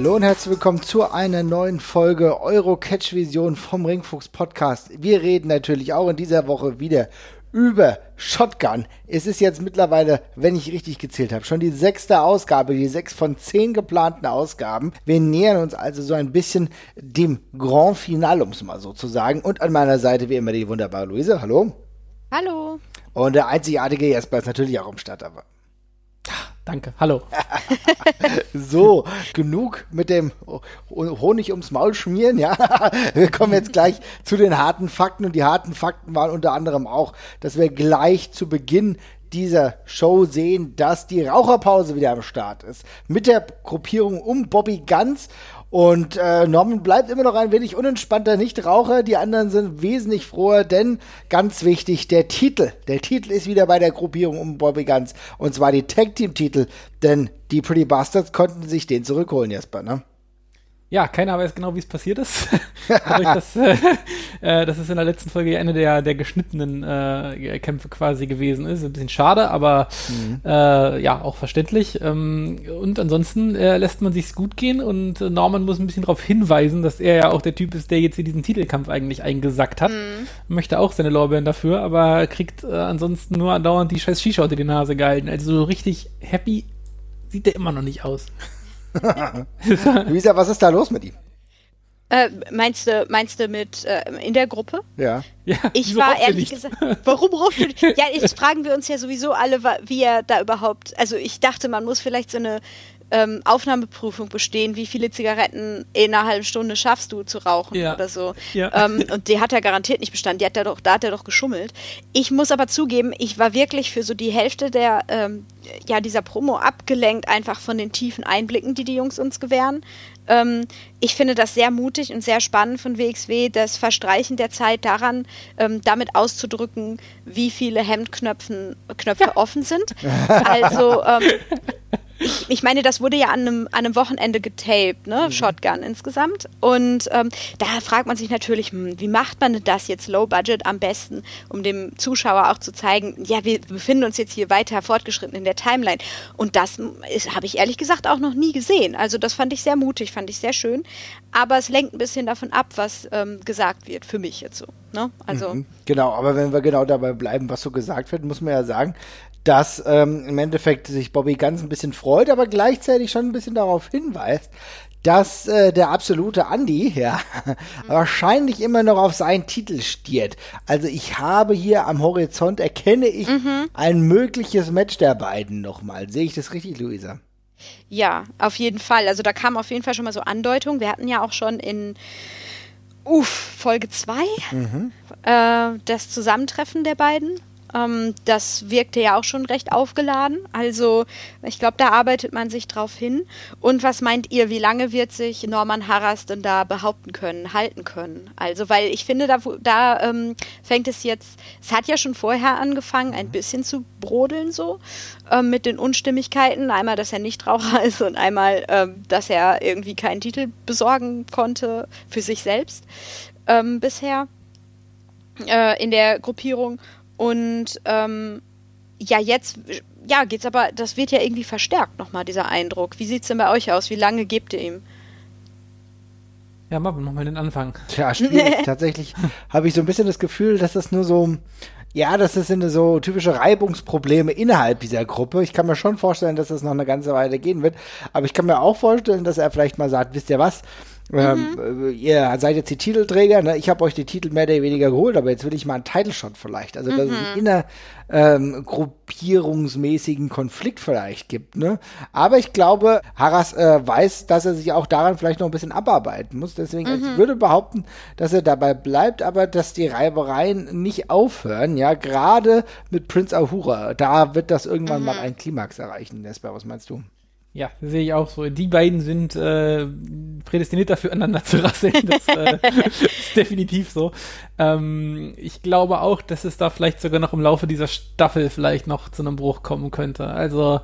Hallo und herzlich willkommen zu einer neuen Folge Euro-Catch Vision vom Ringfuchs Podcast. Wir reden natürlich auch in dieser Woche wieder über Shotgun. Es ist jetzt mittlerweile, wenn ich richtig gezählt habe, schon die sechste Ausgabe, die sechs von zehn geplanten Ausgaben. Wir nähern uns also so ein bisschen dem Grand Final, um es mal so zu sagen. Und an meiner Seite wie immer die wunderbare Luise. Hallo. Hallo. Und der einzigartige Jesper ist natürlich auch im Start, aber Danke, hallo. so, genug mit dem Honig ums Maul schmieren, ja. Wir kommen jetzt gleich zu den harten Fakten und die harten Fakten waren unter anderem auch, dass wir gleich zu Beginn dieser Show sehen, dass die Raucherpause wieder am Start ist. Mit der Gruppierung um Bobby Ganz und äh, Norman bleibt immer noch ein wenig unentspannter Nichtraucher. Die anderen sind wesentlich froher, denn ganz wichtig, der Titel. Der Titel ist wieder bei der Gruppierung um Bobby Guns. Und zwar die Tag Team Titel. Denn die Pretty Bastards konnten sich den zurückholen, Jesper, ne? Ja, keiner weiß genau, wie es passiert ist. Dadurch, dass, äh, äh, dass es in der letzten Folge eine der, der geschnittenen äh, Kämpfe quasi gewesen ist. Ein bisschen schade, aber mhm. äh, ja, auch verständlich. Ähm, und ansonsten äh, lässt man sich's gut gehen und Norman muss ein bisschen darauf hinweisen, dass er ja auch der Typ ist, der jetzt hier diesen Titelkampf eigentlich eingesackt hat. Mhm. Möchte auch seine Lorbeeren dafür, aber kriegt äh, ansonsten nur andauernd die scheiß Shisha unter die Nase gehalten. Also so richtig happy sieht der immer noch nicht aus. Luisa, was ist da los mit ihm? Äh, meinst du, meinst du mit äh, in der Gruppe? Ja. ja ich war ehrlich gesagt, warum ruft du Ja, jetzt fragen wir uns ja sowieso alle, wie er da überhaupt. Also ich dachte, man muss vielleicht so eine ähm, Aufnahmeprüfung bestehen, wie viele Zigaretten in einer halben Stunde schaffst du zu rauchen ja. oder so. Ja. Ähm, und die hat er garantiert nicht bestanden. Die hat er doch, da hat er doch geschummelt. Ich muss aber zugeben, ich war wirklich für so die Hälfte der ähm, ja dieser Promo abgelenkt, einfach von den tiefen Einblicken, die die Jungs uns gewähren. Ähm, ich finde das sehr mutig und sehr spannend von WXW, das Verstreichen der Zeit daran, ähm, damit auszudrücken, wie viele Hemdknöpfe Knöpfe ja. offen sind. Also ähm, ich, ich, meine, das wurde ja an einem, an einem Wochenende getaped, ne? Mhm. Shotgun insgesamt. Und ähm, da fragt man sich natürlich, hm, wie macht man das jetzt low budget am besten, um dem Zuschauer auch zu zeigen, ja, wir befinden uns jetzt hier weiter fortgeschritten in der Timeline. Und das habe ich ehrlich gesagt auch noch nie gesehen. Also das fand ich sehr mutig, fand ich sehr schön. Aber es lenkt ein bisschen davon ab, was ähm, gesagt wird, für mich jetzt so. Ne? Also mhm. Genau, aber wenn wir genau dabei bleiben, was so gesagt wird, muss man ja sagen, dass ähm, im Endeffekt sich Bobby ganz ein bisschen freut, aber gleichzeitig schon ein bisschen darauf hinweist, dass äh, der absolute Andy ja wahrscheinlich immer noch auf seinen Titel stiert. Also ich habe hier am Horizont erkenne ich mhm. ein mögliches Match der beiden nochmal. Sehe ich das richtig, Luisa? Ja, auf jeden Fall. Also da kam auf jeden Fall schon mal so Andeutung. Wir hatten ja auch schon in uff, Folge 2 mhm. äh, das Zusammentreffen der beiden ähm, das wirkte ja auch schon recht aufgeladen. Also ich glaube, da arbeitet man sich drauf hin. Und was meint ihr, wie lange wird sich Norman Harras denn da behaupten können, halten können? Also, weil ich finde, da, da ähm, fängt es jetzt, es hat ja schon vorher angefangen, ein bisschen zu brodeln so ähm, mit den Unstimmigkeiten. Einmal, dass er nicht Raucher ist und einmal, ähm, dass er irgendwie keinen Titel besorgen konnte für sich selbst ähm, bisher äh, in der Gruppierung. Und ähm, ja, jetzt ja, geht's aber, das wird ja irgendwie verstärkt nochmal, dieser Eindruck. Wie sieht's denn bei euch aus? Wie lange gebt ihr ihm? Ja, machen wir nochmal den Anfang. Tja, schwierig. Tatsächlich habe ich so ein bisschen das Gefühl, dass das nur so, ja, das sind so typische Reibungsprobleme innerhalb dieser Gruppe. Ich kann mir schon vorstellen, dass das noch eine ganze Weile gehen wird. Aber ich kann mir auch vorstellen, dass er vielleicht mal sagt, wisst ihr was? Ähm, mhm. Ähm, ihr seid jetzt die Titelträger, ne? ich habe euch die Titel mehr oder weniger geholt, aber jetzt will ich mal einen Title Shot vielleicht. Also, dass mhm. es einen inner ähm, Konflikt vielleicht gibt. Ne? Aber ich glaube, Harras äh, weiß, dass er sich auch daran vielleicht noch ein bisschen abarbeiten muss. Deswegen, mhm. ich würde behaupten, dass er dabei bleibt, aber dass die Reibereien nicht aufhören. Ja, gerade mit Prince Ahura, da wird das irgendwann mal mhm. einen Klimax erreichen. Nesper, was meinst du? Ja, sehe ich auch so. Die beiden sind äh, prädestiniert dafür, aneinander zu rasseln. Das äh, ist definitiv so. Ähm, ich glaube auch, dass es da vielleicht sogar noch im Laufe dieser Staffel vielleicht noch zu einem Bruch kommen könnte. Also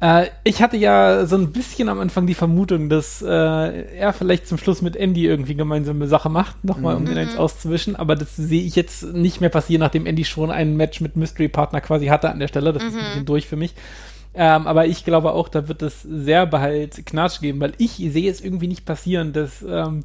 äh, ich hatte ja so ein bisschen am Anfang die Vermutung, dass äh, er vielleicht zum Schluss mit Andy irgendwie gemeinsame Sache macht, nochmal um mhm. den eins auszuwischen. Aber das sehe ich jetzt nicht mehr passieren, nachdem Andy schon ein Match mit Mystery Partner quasi hatte an der Stelle. Das mhm. ist ein bisschen durch für mich. Ähm, aber ich glaube auch, da wird es sehr bald Knatsch geben, weil ich sehe es irgendwie nicht passieren, dass ähm,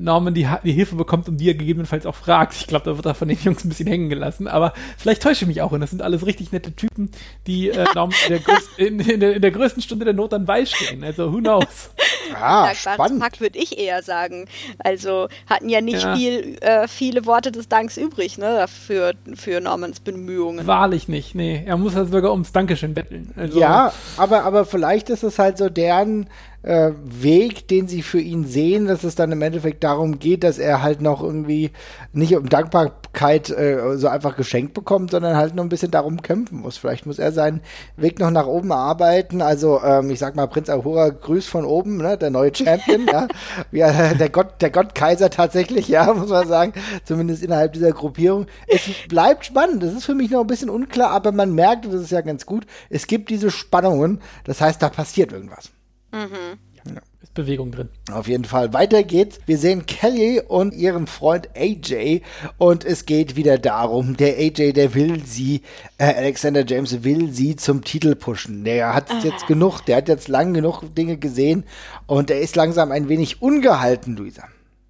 Norman die, die Hilfe bekommt und die er gegebenenfalls auch fragt. Ich glaube, da wird er von den Jungs ein bisschen hängen gelassen. Aber vielleicht täusche ich mich auch und das sind alles richtig nette Typen, die äh, Norman in der, größten, in, in, der, in der, größten Stunde der Not dann beistehen. Also who knows. Ah, spannend. Pakt würde ich eher sagen. Also hatten ja nicht ja. Viel, äh, viele Worte des Danks übrig, ne, für, für Normans Bemühungen. Wahrlich nicht, nee. Er muss halt sogar ums Dankeschön betteln. Also, ja, aber, aber vielleicht ist es halt so deren äh, Weg, den sie für ihn sehen, dass es dann im Endeffekt darum geht, dass er halt noch irgendwie nicht um Dankbarkeit äh, so einfach geschenkt bekommt, sondern halt nur ein bisschen darum kämpfen muss. Vielleicht muss er seinen Weg noch nach oben erarbeiten. Also ähm, ich sag mal, Prinz Ahura grüßt von oben, ne, der neue Champion, ja, ja, der Gott, der Gottkaiser tatsächlich, ja, muss man sagen, zumindest innerhalb dieser Gruppierung. Es bleibt spannend. Das ist für mich noch ein bisschen unklar, aber man merkt, und das ist ja ganz gut, es gibt diese Spannungen. Das heißt, da passiert irgendwas. Mhm. Ja. Ist Bewegung drin. Auf jeden Fall. Weiter geht's. Wir sehen Kelly und ihren Freund AJ und es geht wieder darum, der AJ, der will sie, äh, Alexander James will sie zum Titel pushen. Der hat ah. jetzt genug, der hat jetzt lang genug Dinge gesehen und er ist langsam ein wenig ungehalten, Luisa.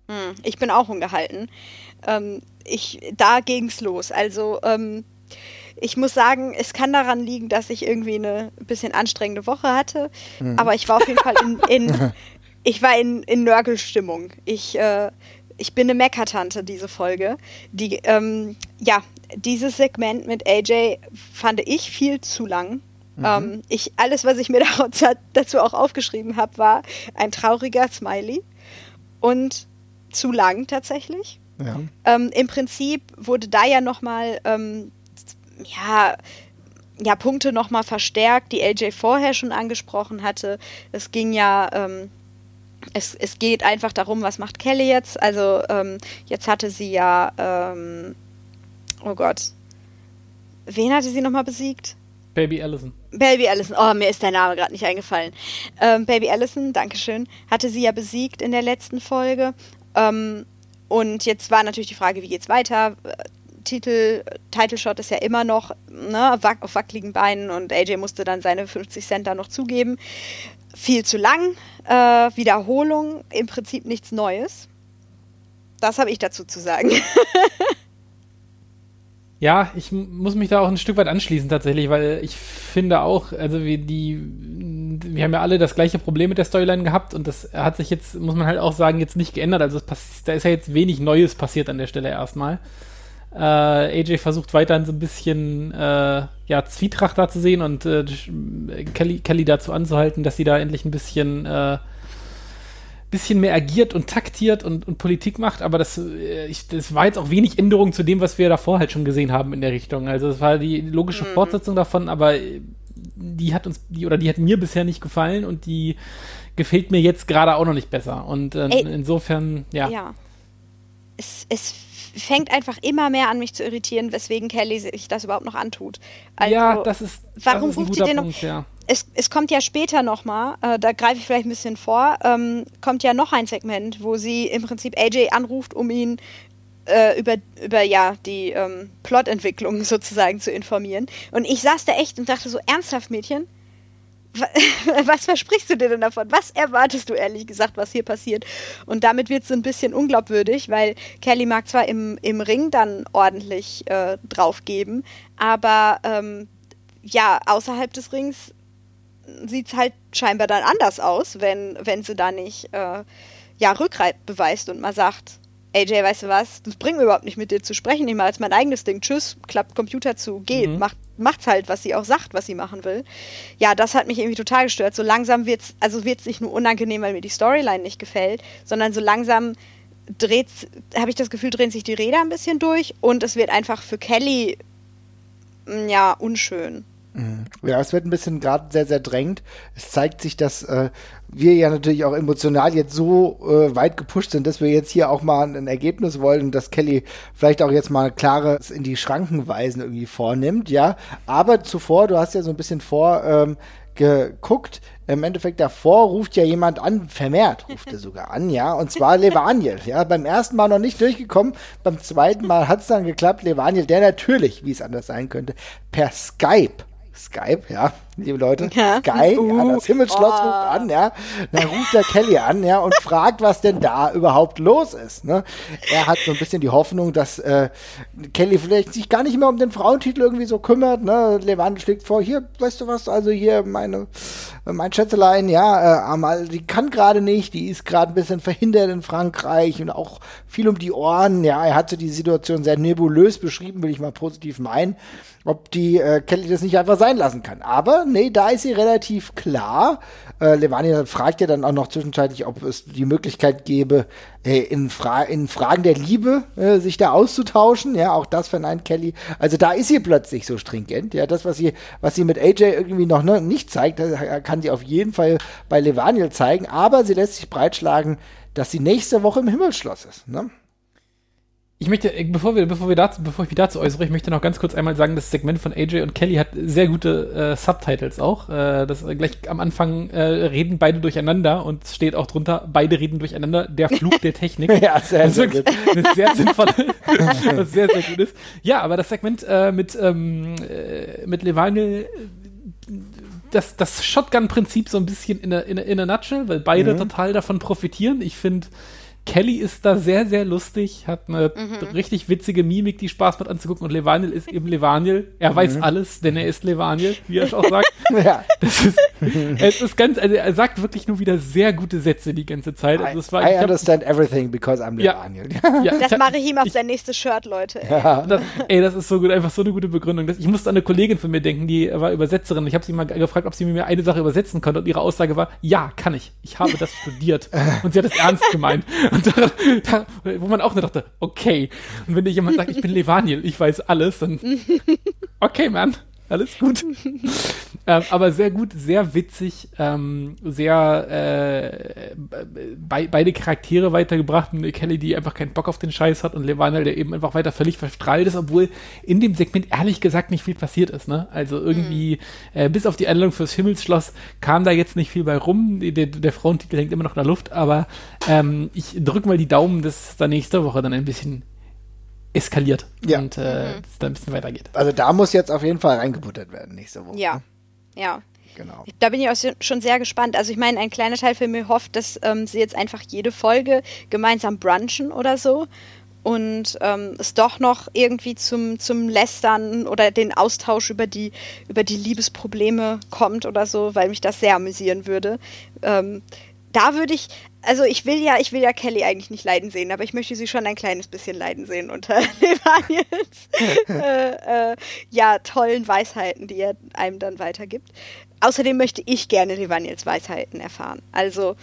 Hm, ich bin auch ungehalten. Ähm, ich, da ging's los. Also, ähm, ich muss sagen, es kann daran liegen, dass ich irgendwie eine bisschen anstrengende Woche hatte. Mhm. Aber ich war auf jeden Fall in, in ich war in, in Nörgelstimmung. Ich, äh, ich bin eine Meckertante, diese Folge. Die, ähm, ja, dieses Segment mit AJ fand ich viel zu lang. Mhm. Ähm, ich, alles, was ich mir dazu auch aufgeschrieben habe, war ein trauriger Smiley und zu lang tatsächlich. Ja. Ähm, Im Prinzip wurde da ja nochmal ähm, ja, ja, Punkte nochmal verstärkt, die LJ vorher schon angesprochen hatte. Es ging ja, ähm, es, es geht einfach darum, was macht Kelly jetzt. Also ähm, jetzt hatte sie ja, ähm, oh Gott, wen hatte sie nochmal besiegt? Baby Allison. Baby Allison, oh, mir ist der Name gerade nicht eingefallen. Ähm, Baby Allison, Dankeschön, hatte sie ja besiegt in der letzten Folge. Ähm, und jetzt war natürlich die Frage, wie geht's weiter? Titel, Title Shot ist ja immer noch ne, auf wackeligen Beinen und AJ musste dann seine 50 Cent da noch zugeben. Viel zu lang, äh, Wiederholung, im Prinzip nichts Neues. Das habe ich dazu zu sagen. ja, ich muss mich da auch ein Stück weit anschließen tatsächlich, weil ich finde auch, also wie die, wir haben ja alle das gleiche Problem mit der Storyline gehabt und das hat sich jetzt, muss man halt auch sagen, jetzt nicht geändert. Also da ist ja jetzt wenig Neues passiert an der Stelle erstmal. Äh, AJ versucht weiterhin so ein bisschen äh, ja, Zwietracht da zu sehen und äh, Kelly, Kelly dazu anzuhalten, dass sie da endlich ein bisschen, äh, bisschen mehr agiert und taktiert und, und Politik macht. Aber das, äh, ich, das war jetzt auch wenig Änderung zu dem, was wir davor halt schon gesehen haben in der Richtung. Also es war die logische mhm. Fortsetzung davon, aber die hat uns, die oder die hat mir bisher nicht gefallen und die gefällt mir jetzt gerade auch noch nicht besser. Und äh, insofern, ja. Ja. Es, es fängt einfach immer mehr an, mich zu irritieren, weswegen Kelly sich das überhaupt noch antut. Also, ja, das ist. Warum das ist ruft sie den noch? ja. es, es kommt ja später nochmal, äh, da greife ich vielleicht ein bisschen vor, ähm, kommt ja noch ein Segment, wo sie im Prinzip AJ anruft, um ihn äh, über, über ja, die ähm, Plotentwicklung sozusagen zu informieren. Und ich saß da echt und dachte so, ernsthaft, Mädchen? was versprichst du dir denn davon? Was erwartest du ehrlich gesagt, was hier passiert? Und damit wird es ein bisschen unglaubwürdig, weil Kelly mag zwar im, im Ring dann ordentlich äh, draufgeben, aber ähm, ja, außerhalb des Rings sieht es halt scheinbar dann anders aus, wenn, wenn sie da nicht äh, ja, Rückgrat beweist und mal sagt, AJ, weißt du was, das bringt mir überhaupt nicht mit dir zu sprechen, ich mache jetzt mein eigenes Ding, tschüss, klappt Computer zu, geht, mhm. macht macht's halt, was sie auch sagt, was sie machen will. Ja, das hat mich irgendwie total gestört. So langsam wird's, also wird's nicht nur unangenehm, weil mir die Storyline nicht gefällt, sondern so langsam dreht, habe ich das Gefühl, drehen sich die Räder ein bisschen durch und es wird einfach für Kelly, mm, ja, unschön. Mhm. Ja, es wird ein bisschen gerade sehr, sehr drängt. Es zeigt sich, dass äh, wir ja natürlich auch emotional jetzt so äh, weit gepusht sind, dass wir jetzt hier auch mal ein Ergebnis wollen und dass Kelly vielleicht auch jetzt mal klares in die Schranken weisen irgendwie vornimmt, ja. Aber zuvor, du hast ja so ein bisschen vor ähm, im Endeffekt davor ruft ja jemand an, vermehrt ruft er sogar an, ja, und zwar Levaniel, ja, beim ersten Mal noch nicht durchgekommen, beim zweiten Mal hat es dann geklappt, Levaniel, der natürlich, wie es anders sein könnte, per Skype Skype, ja, liebe Leute, ja. Sky, uh, ja, das Himmelsschloss oh. ruft an, ja, dann ruft der Kelly an, ja, und fragt, was denn da überhaupt los ist, ne? Er hat so ein bisschen die Hoffnung, dass äh, Kelly vielleicht sich gar nicht mehr um den Frauentitel irgendwie so kümmert, ne? Levante schlägt vor, hier, weißt du was, also hier meine, mein Schätzelein, ja, äh, Amal, die kann gerade nicht, die ist gerade ein bisschen verhindert in Frankreich und auch viel um die Ohren, ja, er hatte die Situation sehr nebulös beschrieben, will ich mal positiv meinen ob die äh, Kelly das nicht einfach sein lassen kann. Aber nee, da ist sie relativ klar. Äh, Levani fragt ja dann auch noch zwischenzeitlich, ob es die Möglichkeit gäbe, äh, in, Fra in Fragen der Liebe äh, sich da auszutauschen. Ja, auch das verneint Kelly. Also da ist sie plötzlich so stringent. Ja, das, was sie, was sie mit AJ irgendwie noch ne, nicht zeigt, kann sie auf jeden Fall bei Levaniel zeigen. Aber sie lässt sich breitschlagen, dass sie nächste Woche im Himmelsschloss ist. Ne? Ich möchte, äh, bevor, wir, bevor, wir dazu, bevor ich mich dazu äußere, ich möchte noch ganz kurz einmal sagen, das Segment von AJ und Kelly hat sehr gute äh, Subtitles auch. Äh, das äh, gleich am Anfang äh, reden beide durcheinander und steht auch drunter, beide reden durcheinander, der Flug der Technik. ja, sehr, sehr gut. Eine sehr sinnvolle, was sehr, sehr gut ist. Ja, aber das Segment äh, mit, ähm, mit Levanil das, das Shotgun-Prinzip so ein bisschen in a, in, a, in a nutshell, weil beide mhm. total davon profitieren. Ich finde, Kelly ist da sehr, sehr lustig, hat eine mhm. richtig witzige Mimik, die Spaß macht anzugucken. Und Levaniel ist eben Levaniel. Er mhm. weiß alles, denn er ist Levaniel, wie er auch sagt. ja. Das ist, es ist ganz, also er sagt wirklich nur wieder sehr gute Sätze die ganze Zeit. Also es war, I, I understand hab, everything because I'm Levaniel. Ja, ja, das mache ich ihm auf sein nächstes Shirt, Leute. Ey. Ja. Das, ey, das ist so gut, einfach so eine gute Begründung. Das, ich musste an eine Kollegin von mir denken, die war Übersetzerin. Ich habe sie mal gefragt, ob sie mir eine Sache übersetzen konnte. Und ihre Aussage war, ja, kann ich. Ich habe das studiert. Und sie hat es ernst gemeint. Und da, da, wo man auch nur dachte, okay. Und wenn dir jemand sagt, ich bin Levaniel, ich weiß alles, dann okay, man alles gut. ähm, aber sehr gut, sehr witzig, ähm, sehr äh, be beide Charaktere weitergebracht. Kelly, die einfach keinen Bock auf den Scheiß hat und Levanel, der eben einfach weiter völlig verstrahlt ist, obwohl in dem Segment ehrlich gesagt nicht viel passiert ist. Ne? Also irgendwie, mhm. äh, bis auf die Einladung fürs Himmelsschloss kam da jetzt nicht viel bei rum. Der, der Frauentitel hängt immer noch in der Luft, aber ähm, ich drücke mal die Daumen, dass da nächste Woche dann ein bisschen eskaliert ja. und äh, mhm. es dann ein bisschen weitergeht. Also da muss jetzt auf jeden Fall reingebuttert werden nächste Woche. Ja, ne? ja. Genau. Da bin ich auch schon sehr gespannt. Also ich meine, ein kleiner Teil für mir hofft, dass ähm, sie jetzt einfach jede Folge gemeinsam brunchen oder so und ähm, es doch noch irgendwie zum, zum Lästern oder den Austausch über die, über die Liebesprobleme kommt oder so, weil mich das sehr amüsieren würde. Ähm, da würde ich, also ich will ja, ich will ja Kelly eigentlich nicht leiden sehen, aber ich möchte sie schon ein kleines bisschen leiden sehen unter Levaniels äh, äh, ja, tollen Weisheiten, die er einem dann weitergibt. Außerdem möchte ich gerne Levaniels Weisheiten erfahren. Also,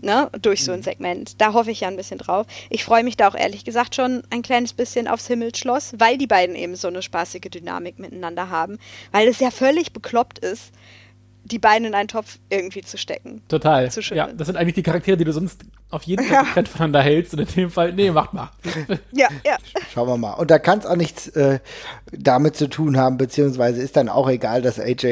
ne, durch so ein mhm. Segment. Da hoffe ich ja ein bisschen drauf. Ich freue mich da auch ehrlich gesagt schon ein kleines bisschen aufs Himmelsschloss, weil die beiden eben so eine spaßige Dynamik miteinander haben. Weil es ja völlig bekloppt ist, die Beine in einen Topf irgendwie zu stecken. Total. Zu ja, das sind eigentlich die Charaktere, die du sonst auf jeden Fall getrennt voneinander hältst und in dem Fall, nee, macht mal. ja, ja. Schauen wir mal. Und da kann es auch nichts äh, damit zu tun haben, beziehungsweise ist dann auch egal, dass AJ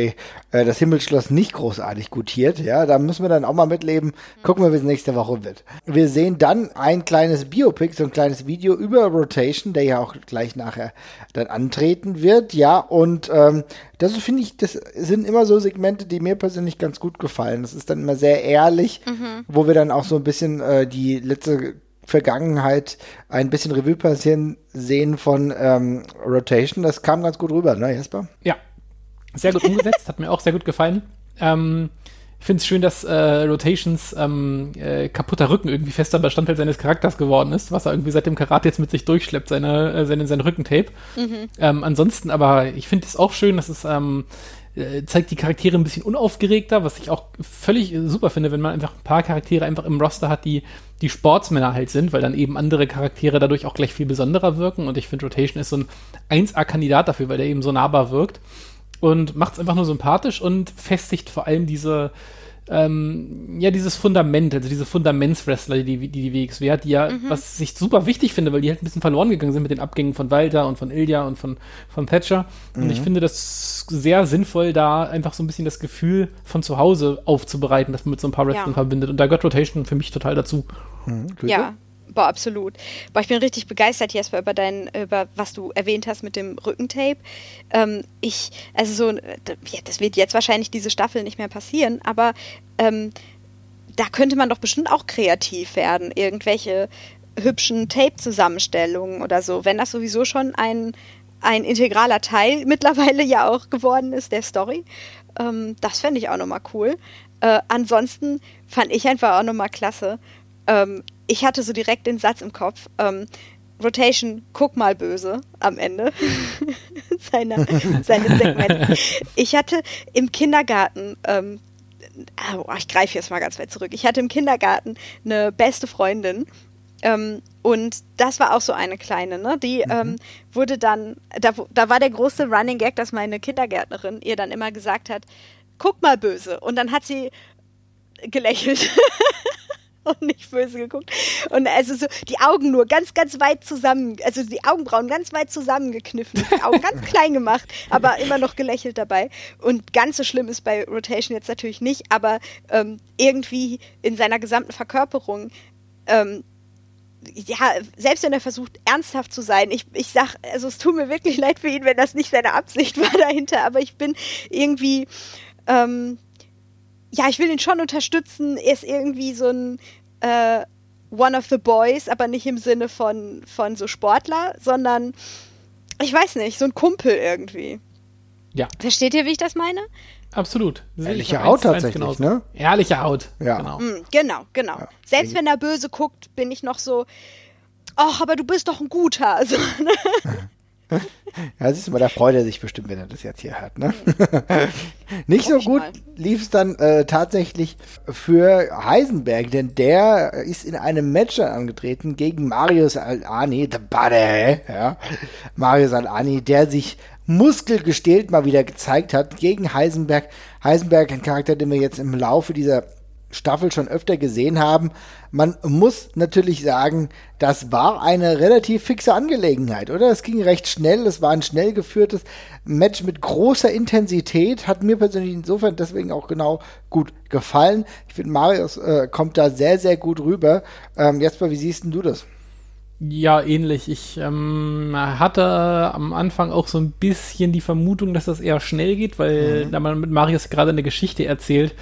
äh, das Himmelsschloss nicht großartig gutiert. Ja, da müssen wir dann auch mal mitleben. Gucken wir, wie es nächste Woche wird. Wir sehen dann ein kleines Biopic, so ein kleines Video über Rotation, der ja auch gleich nachher dann antreten wird. Ja, und ähm, das finde ich, das sind immer so Segmente, die mir persönlich ganz gut gefallen. Das ist dann immer sehr ehrlich, mhm. wo wir dann auch so ein bisschen äh, die letzte Vergangenheit ein bisschen Revue passieren sehen von ähm, Rotation. Das kam ganz gut rüber, ne, Jesper? Ja, sehr gut umgesetzt, hat mir auch sehr gut gefallen. Ähm, ich finde es schön, dass äh, Rotations ähm, äh, kaputter Rücken irgendwie fester Bestandteil seines Charakters geworden ist, was er irgendwie seit dem Karate jetzt mit sich durchschleppt, seine, äh, seine, sein Rückentape. Mhm. Ähm, ansonsten aber, ich finde es auch schön, dass es ähm, äh, zeigt die Charaktere ein bisschen unaufgeregter, was ich auch völlig super finde, wenn man einfach ein paar Charaktere einfach im Roster hat, die die Sportsmänner halt sind, weil dann eben andere Charaktere dadurch auch gleich viel besonderer wirken. Und ich finde Rotation ist so ein 1A-Kandidat dafür, weil der eben so nahbar wirkt und macht es einfach nur sympathisch und festigt vor allem diese, ähm, ja, dieses Fundament, also diese Fundamentswrestler, die die, die WXW hat, die ja, mhm. was ich super wichtig finde, weil die halt ein bisschen verloren gegangen sind mit den Abgängen von Walter und von Ilja und von, von Thatcher. Mhm. Und ich mhm. finde das sehr sinnvoll, da einfach so ein bisschen das Gefühl von zu Hause aufzubereiten, dass man mit so ein paar Wrestlern ja. verbindet. Und da gehört Rotation für mich total dazu. Mhm. Ja, Boah, absolut. Boah, ich bin richtig begeistert, Jesper, über dein, über was du erwähnt hast mit dem Rückentape. Ähm, ich, also so, das wird jetzt wahrscheinlich diese Staffel nicht mehr passieren, aber ähm, da könnte man doch bestimmt auch kreativ werden. Irgendwelche hübschen Tape-Zusammenstellungen oder so, wenn das sowieso schon ein, ein integraler Teil mittlerweile ja auch geworden ist der Story. Ähm, das fände ich auch nochmal cool. Äh, ansonsten fand ich einfach auch nochmal klasse. Ich hatte so direkt den Satz im Kopf. Ähm, Rotation, guck mal böse am Ende seiner, seines Segments. Ich hatte im Kindergarten, ähm, oh, ich greife jetzt mal ganz weit zurück, ich hatte im Kindergarten eine beste Freundin ähm, und das war auch so eine kleine, ne? Die mhm. ähm, wurde dann, da, da war der große Running Gag, dass meine Kindergärtnerin ihr dann immer gesagt hat, guck mal böse. Und dann hat sie gelächelt. und nicht böse geguckt. Und also so die Augen nur ganz, ganz weit zusammen, also die Augenbrauen ganz weit zusammengekniffen, die Augen ganz klein gemacht, aber immer noch gelächelt dabei. Und ganz so schlimm ist bei Rotation jetzt natürlich nicht, aber ähm, irgendwie in seiner gesamten Verkörperung ähm, ja, selbst wenn er versucht, ernsthaft zu sein, ich, ich sag, also es tut mir wirklich leid für ihn, wenn das nicht seine Absicht war dahinter, aber ich bin irgendwie, ähm, ja, ich will ihn schon unterstützen. Er ist irgendwie so ein äh, One of the Boys, aber nicht im Sinne von, von so Sportler, sondern ich weiß nicht, so ein Kumpel irgendwie. Ja. Versteht ihr, wie ich das meine? Absolut. Ehrliche Haut tatsächlich, ne? Ehrliche Haut. Ja. Genau, mm, genau. genau. Ja. Selbst wenn er böse guckt, bin ich noch so, ach, aber du bist doch ein guter. Also, ne? Ja, siehst du mal, da freut er sich bestimmt, wenn er das jetzt hier hört. Ne? Nicht so gut lief es dann äh, tatsächlich für Heisenberg, denn der ist in einem Match angetreten gegen Marius Al-Ani, the Buddy, ja. Marius Al-Ani, der sich muskelgestählt mal wieder gezeigt hat gegen Heisenberg. Heisenberg, ein Charakter, den wir jetzt im Laufe dieser Staffel schon öfter gesehen haben. Man muss natürlich sagen, das war eine relativ fixe Angelegenheit, oder? Es ging recht schnell, es war ein schnell geführtes Match mit großer Intensität, hat mir persönlich insofern deswegen auch genau gut gefallen. Ich finde, Marius äh, kommt da sehr, sehr gut rüber. Ähm, Jasper, wie siehst du das? Ja, ähnlich. Ich ähm, hatte am Anfang auch so ein bisschen die Vermutung, dass das eher schnell geht, weil mhm. da man mit Marius gerade eine Geschichte erzählt.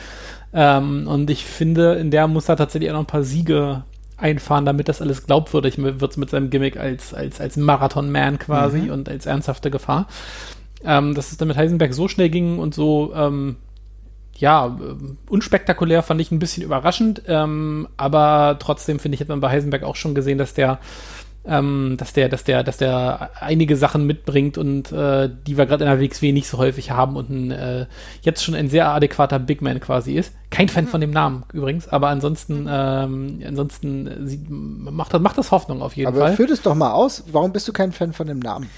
Ähm, und ich finde, in der muss er tatsächlich auch noch ein paar Siege einfahren, damit das alles glaubwürdig wird mit seinem Gimmick als, als, als Marathon-Man quasi mhm. und als ernsthafte Gefahr. Ähm, dass es dann mit Heisenberg so schnell ging und so ähm, ja, unspektakulär fand ich ein bisschen überraschend, ähm, aber trotzdem finde ich, hat man bei Heisenberg auch schon gesehen, dass der, ähm, dass der, dass der, dass der einige Sachen mitbringt und äh, die wir gerade in der WXW nicht so häufig haben und ein, äh, jetzt schon ein sehr adäquater Big Man quasi ist. Kein Fan mhm. von dem Namen übrigens, aber ansonsten, ähm, ansonsten sieht, macht, das, macht das Hoffnung auf jeden aber Fall. Aber führt es doch mal aus, warum bist du kein Fan von dem Namen?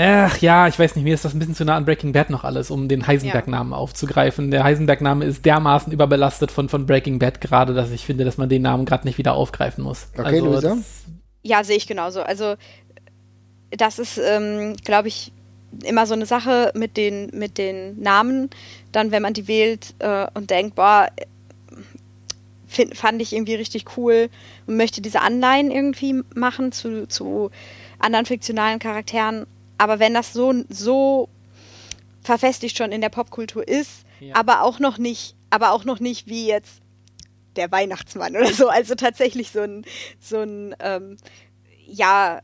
Ach ja, ich weiß nicht, mir ist das ein bisschen zu nah an Breaking Bad noch alles, um den Heisenberg-Namen ja. aufzugreifen. Der Heisenberg-Name ist dermaßen überbelastet von, von Breaking Bad gerade, dass ich finde, dass man den Namen gerade nicht wieder aufgreifen muss. Okay, also, Luisa? Ja, sehe ich genauso. Also das ist, ähm, glaube ich, immer so eine Sache mit den, mit den Namen. Dann, wenn man die wählt äh, und denkt, boah, find, fand ich irgendwie richtig cool und möchte diese Anleihen irgendwie machen zu, zu anderen fiktionalen Charakteren aber wenn das so, so verfestigt schon in der Popkultur ist, ja. aber auch noch nicht, aber auch noch nicht wie jetzt der Weihnachtsmann oder so. Also tatsächlich so ein, so ein, ähm, ja,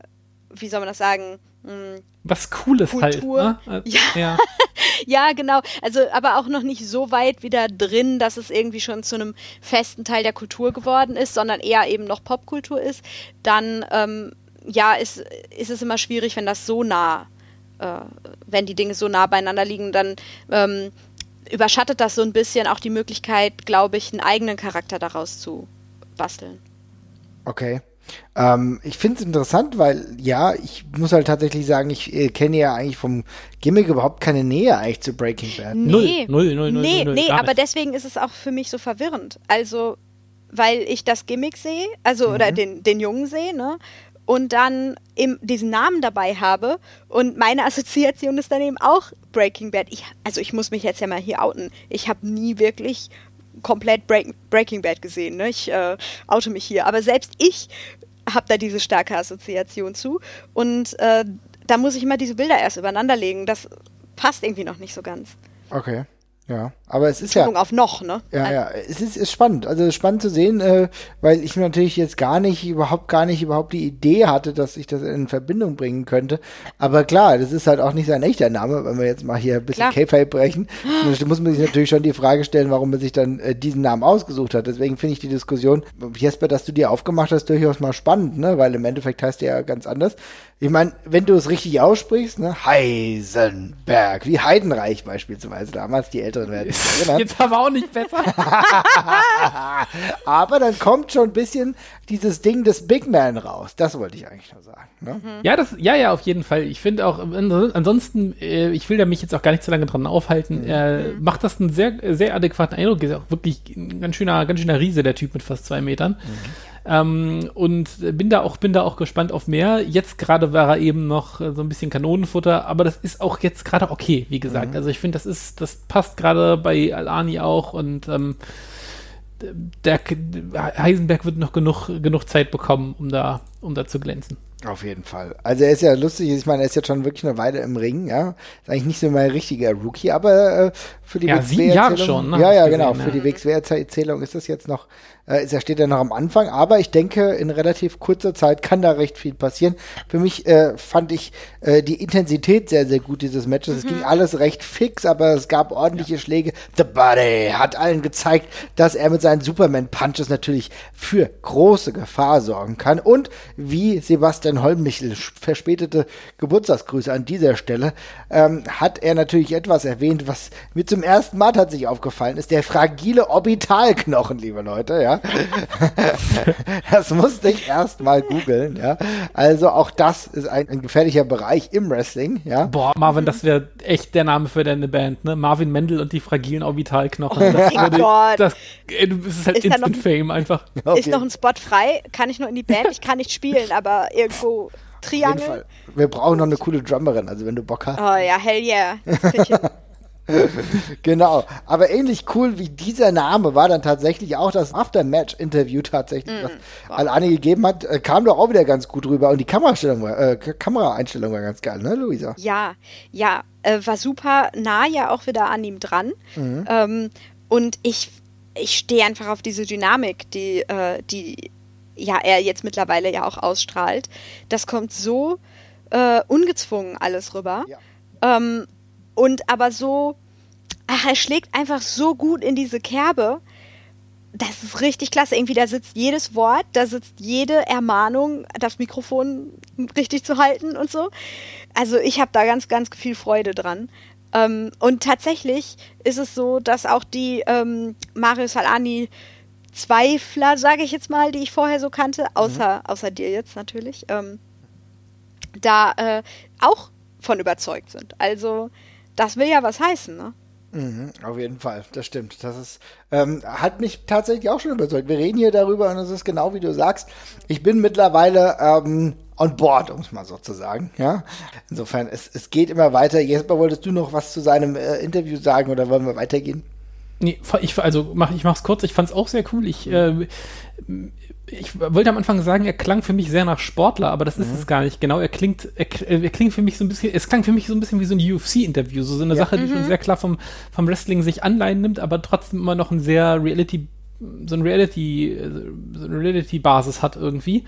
wie soll man das sagen? Hm, Was Cooles halt, Kultur. halt. Ne? Ja. Ja. ja, genau. Also, aber auch noch nicht so weit wieder drin, dass es irgendwie schon zu einem festen Teil der Kultur geworden ist, sondern eher eben noch Popkultur ist. Dann ähm, ja, ist, ist es immer schwierig, wenn das so nah, äh, wenn die Dinge so nah beieinander liegen, dann ähm, überschattet das so ein bisschen auch die Möglichkeit, glaube ich, einen eigenen Charakter daraus zu basteln. Okay. Ähm, ich finde es interessant, weil ja, ich muss halt tatsächlich sagen, ich äh, kenne ja eigentlich vom Gimmick überhaupt keine Nähe eigentlich zu Breaking Bad. Nee, null, null, null, null, nee, null, nee, aber deswegen ist es auch für mich so verwirrend. Also, weil ich das Gimmick sehe, also mhm. oder den, den Jungen sehe, ne? Und dann eben diesen Namen dabei habe und meine Assoziation ist dann eben auch Breaking Bad. Ich, also ich muss mich jetzt ja mal hier outen. Ich habe nie wirklich komplett Break, Breaking Bad gesehen. Ne? Ich äh, oute mich hier. Aber selbst ich habe da diese starke Assoziation zu. Und äh, da muss ich immer diese Bilder erst übereinanderlegen. Das passt irgendwie noch nicht so ganz. Okay. Ja, aber es ist ja. auf noch, ne? Ja, ja, es ist, ist spannend. Also spannend zu sehen, äh, weil ich natürlich jetzt gar nicht, überhaupt gar nicht überhaupt die Idee hatte, dass ich das in Verbindung bringen könnte. Aber klar, das ist halt auch nicht sein echter Name, wenn wir jetzt mal hier ein bisschen K-Fape brechen. Da muss man sich natürlich schon die Frage stellen, warum man sich dann äh, diesen Namen ausgesucht hat. Deswegen finde ich die Diskussion, Jesper, dass du dir aufgemacht hast, durchaus mal spannend, ne? Weil im Endeffekt heißt der ja ganz anders. Ich meine, wenn du es richtig aussprichst, ne? Heisenberg, wie Heidenreich beispielsweise, damals die Älteren werden. Genau. Jetzt aber auch nicht besser. aber dann kommt schon ein bisschen dieses Ding des Big Man raus. Das wollte ich eigentlich nur sagen. Ne? Mhm. Ja, das, ja, ja, auf jeden Fall. Ich finde auch, ansonsten, äh, ich will ja mich jetzt auch gar nicht so lange dran aufhalten. Mhm. Äh, macht das einen sehr, sehr adäquaten Eindruck. Ist auch wirklich ein ganz schöner, ganz schöner Riese, der Typ mit fast zwei Metern. Mhm. Ähm, und bin da auch, bin da auch gespannt auf mehr. Jetzt gerade war er eben noch so ein bisschen Kanonenfutter, aber das ist auch jetzt gerade okay, wie gesagt. Mhm. Also ich finde, das ist, das passt gerade bei Alani auch und ähm, der Heisenberg wird noch genug, genug Zeit bekommen, um da, um da zu glänzen. Auf jeden Fall. Also er ist ja lustig, ich meine, er ist jetzt schon wirklich eine Weile im Ring, ja. Ist eigentlich nicht so mein richtiger Rookie, aber äh, für die ja, Jahre schon, ne? Ja, ja, genau. Gesehen, für ja. die WXW-Erzählung ist das jetzt noch äh, er steht ja noch am Anfang, aber ich denke, in relativ kurzer Zeit kann da recht viel passieren. Für mich äh, fand ich äh, die Intensität sehr, sehr gut dieses Matches. Mhm. Es ging alles recht fix, aber es gab ordentliche ja. Schläge. The Buddy hat allen gezeigt, dass er mit seinen Superman-Punches natürlich für große Gefahr sorgen kann. Und wie Sebastian Holmichel, verspätete Geburtstagsgrüße an dieser Stelle, ähm, hat er natürlich etwas erwähnt, was mir zum ersten Mal tatsächlich aufgefallen ist. Der fragile Orbitalknochen, liebe Leute, ja. das musste ich erst mal googeln, ja. Also auch das ist ein, ein, gefährlicher Bereich im Wrestling, ja. Boah, Marvin, das wäre echt der Name für deine Band, ne? Marvin Mendel und die fragilen Orbitalknochen. Das, oh würde, Gott. Das, ey, das ist halt ist Instant noch, Fame einfach. Ist noch ein Spot frei? Kann ich nur in die Band? Ich kann nicht spielen, aber irgendwo Triangel. Wir brauchen noch eine coole Drummerin, also wenn du Bock hast. Oh ja, hell yeah. genau. Aber ähnlich cool wie dieser Name war dann tatsächlich auch das After-Match-Interview tatsächlich, mm, was wow. Alani gegeben hat, äh, kam doch auch wieder ganz gut rüber. Und die Kamerastellung war, äh, Kameraeinstellung war ganz geil, ne, Luisa? Ja, ja, äh, war super nah ja auch wieder an ihm dran. Mhm. Ähm, und ich, ich stehe einfach auf diese Dynamik, die, äh, die ja er jetzt mittlerweile ja auch ausstrahlt. Das kommt so äh, ungezwungen alles rüber. Ja. Ähm, und aber so, ach, er schlägt einfach so gut in diese Kerbe. Das ist richtig klasse. Irgendwie, da sitzt jedes Wort, da sitzt jede Ermahnung, das Mikrofon richtig zu halten und so. Also ich habe da ganz, ganz viel Freude dran. Ähm, und tatsächlich ist es so, dass auch die ähm, Mario Salani Zweifler, sage ich jetzt mal, die ich vorher so kannte, außer, mhm. außer dir jetzt natürlich, ähm, da äh, auch von überzeugt sind. Also das will ja was heißen, ne? Mhm, auf jeden Fall, das stimmt. Das ist, ähm, hat mich tatsächlich auch schon überzeugt. Wir reden hier darüber und es ist genau wie du sagst. Ich bin mittlerweile ähm, on board, um es mal so zu sagen. Ja? Insofern, es, es geht immer weiter. Jesper, wolltest du noch was zu seinem äh, Interview sagen oder wollen wir weitergehen? Nee, ich, also mach, ich mach's kurz, ich fand's auch sehr cool. Ich, äh, ich wollte am Anfang sagen, er klang für mich sehr nach Sportler, aber das ist mhm. es gar nicht. Genau, er klingt, er, er, klingt für mich so ein bisschen, es klang für mich so ein bisschen wie so ein UFC-Interview, so, so eine ja. Sache, die mhm. schon sehr klar vom, vom Wrestling sich anleihen nimmt, aber trotzdem immer noch ein sehr Reality, so ein Reality, so eine Reality-Basis hat irgendwie.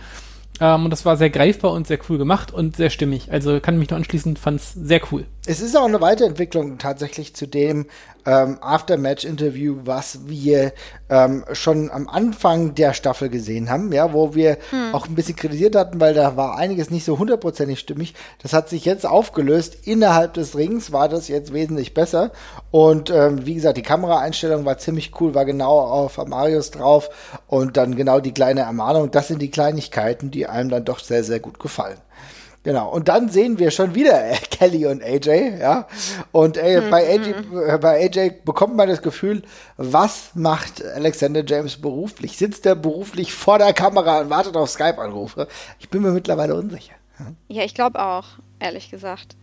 Ähm, und das war sehr greifbar und sehr cool gemacht und sehr stimmig. Also kann mich nur anschließen, fand's sehr cool. Es ist auch eine Weiterentwicklung tatsächlich zu dem ähm, After-Match-Interview, was wir ähm, schon am Anfang der Staffel gesehen haben, ja, wo wir hm. auch ein bisschen kritisiert hatten, weil da war einiges nicht so hundertprozentig stimmig. Das hat sich jetzt aufgelöst. Innerhalb des Rings war das jetzt wesentlich besser. Und ähm, wie gesagt, die Kameraeinstellung war ziemlich cool, war genau auf Marius drauf und dann genau die kleine Ermahnung. Das sind die Kleinigkeiten, die einem dann doch sehr, sehr gut gefallen. Genau. Und dann sehen wir schon wieder Kelly und AJ, ja. Und äh, mhm. bei, AJ, äh, bei AJ bekommt man das Gefühl, was macht Alexander James beruflich? Sitzt er beruflich vor der Kamera und wartet auf Skype-Anrufe? Ich bin mir mittlerweile unsicher. Ja, ich glaube auch, ehrlich gesagt.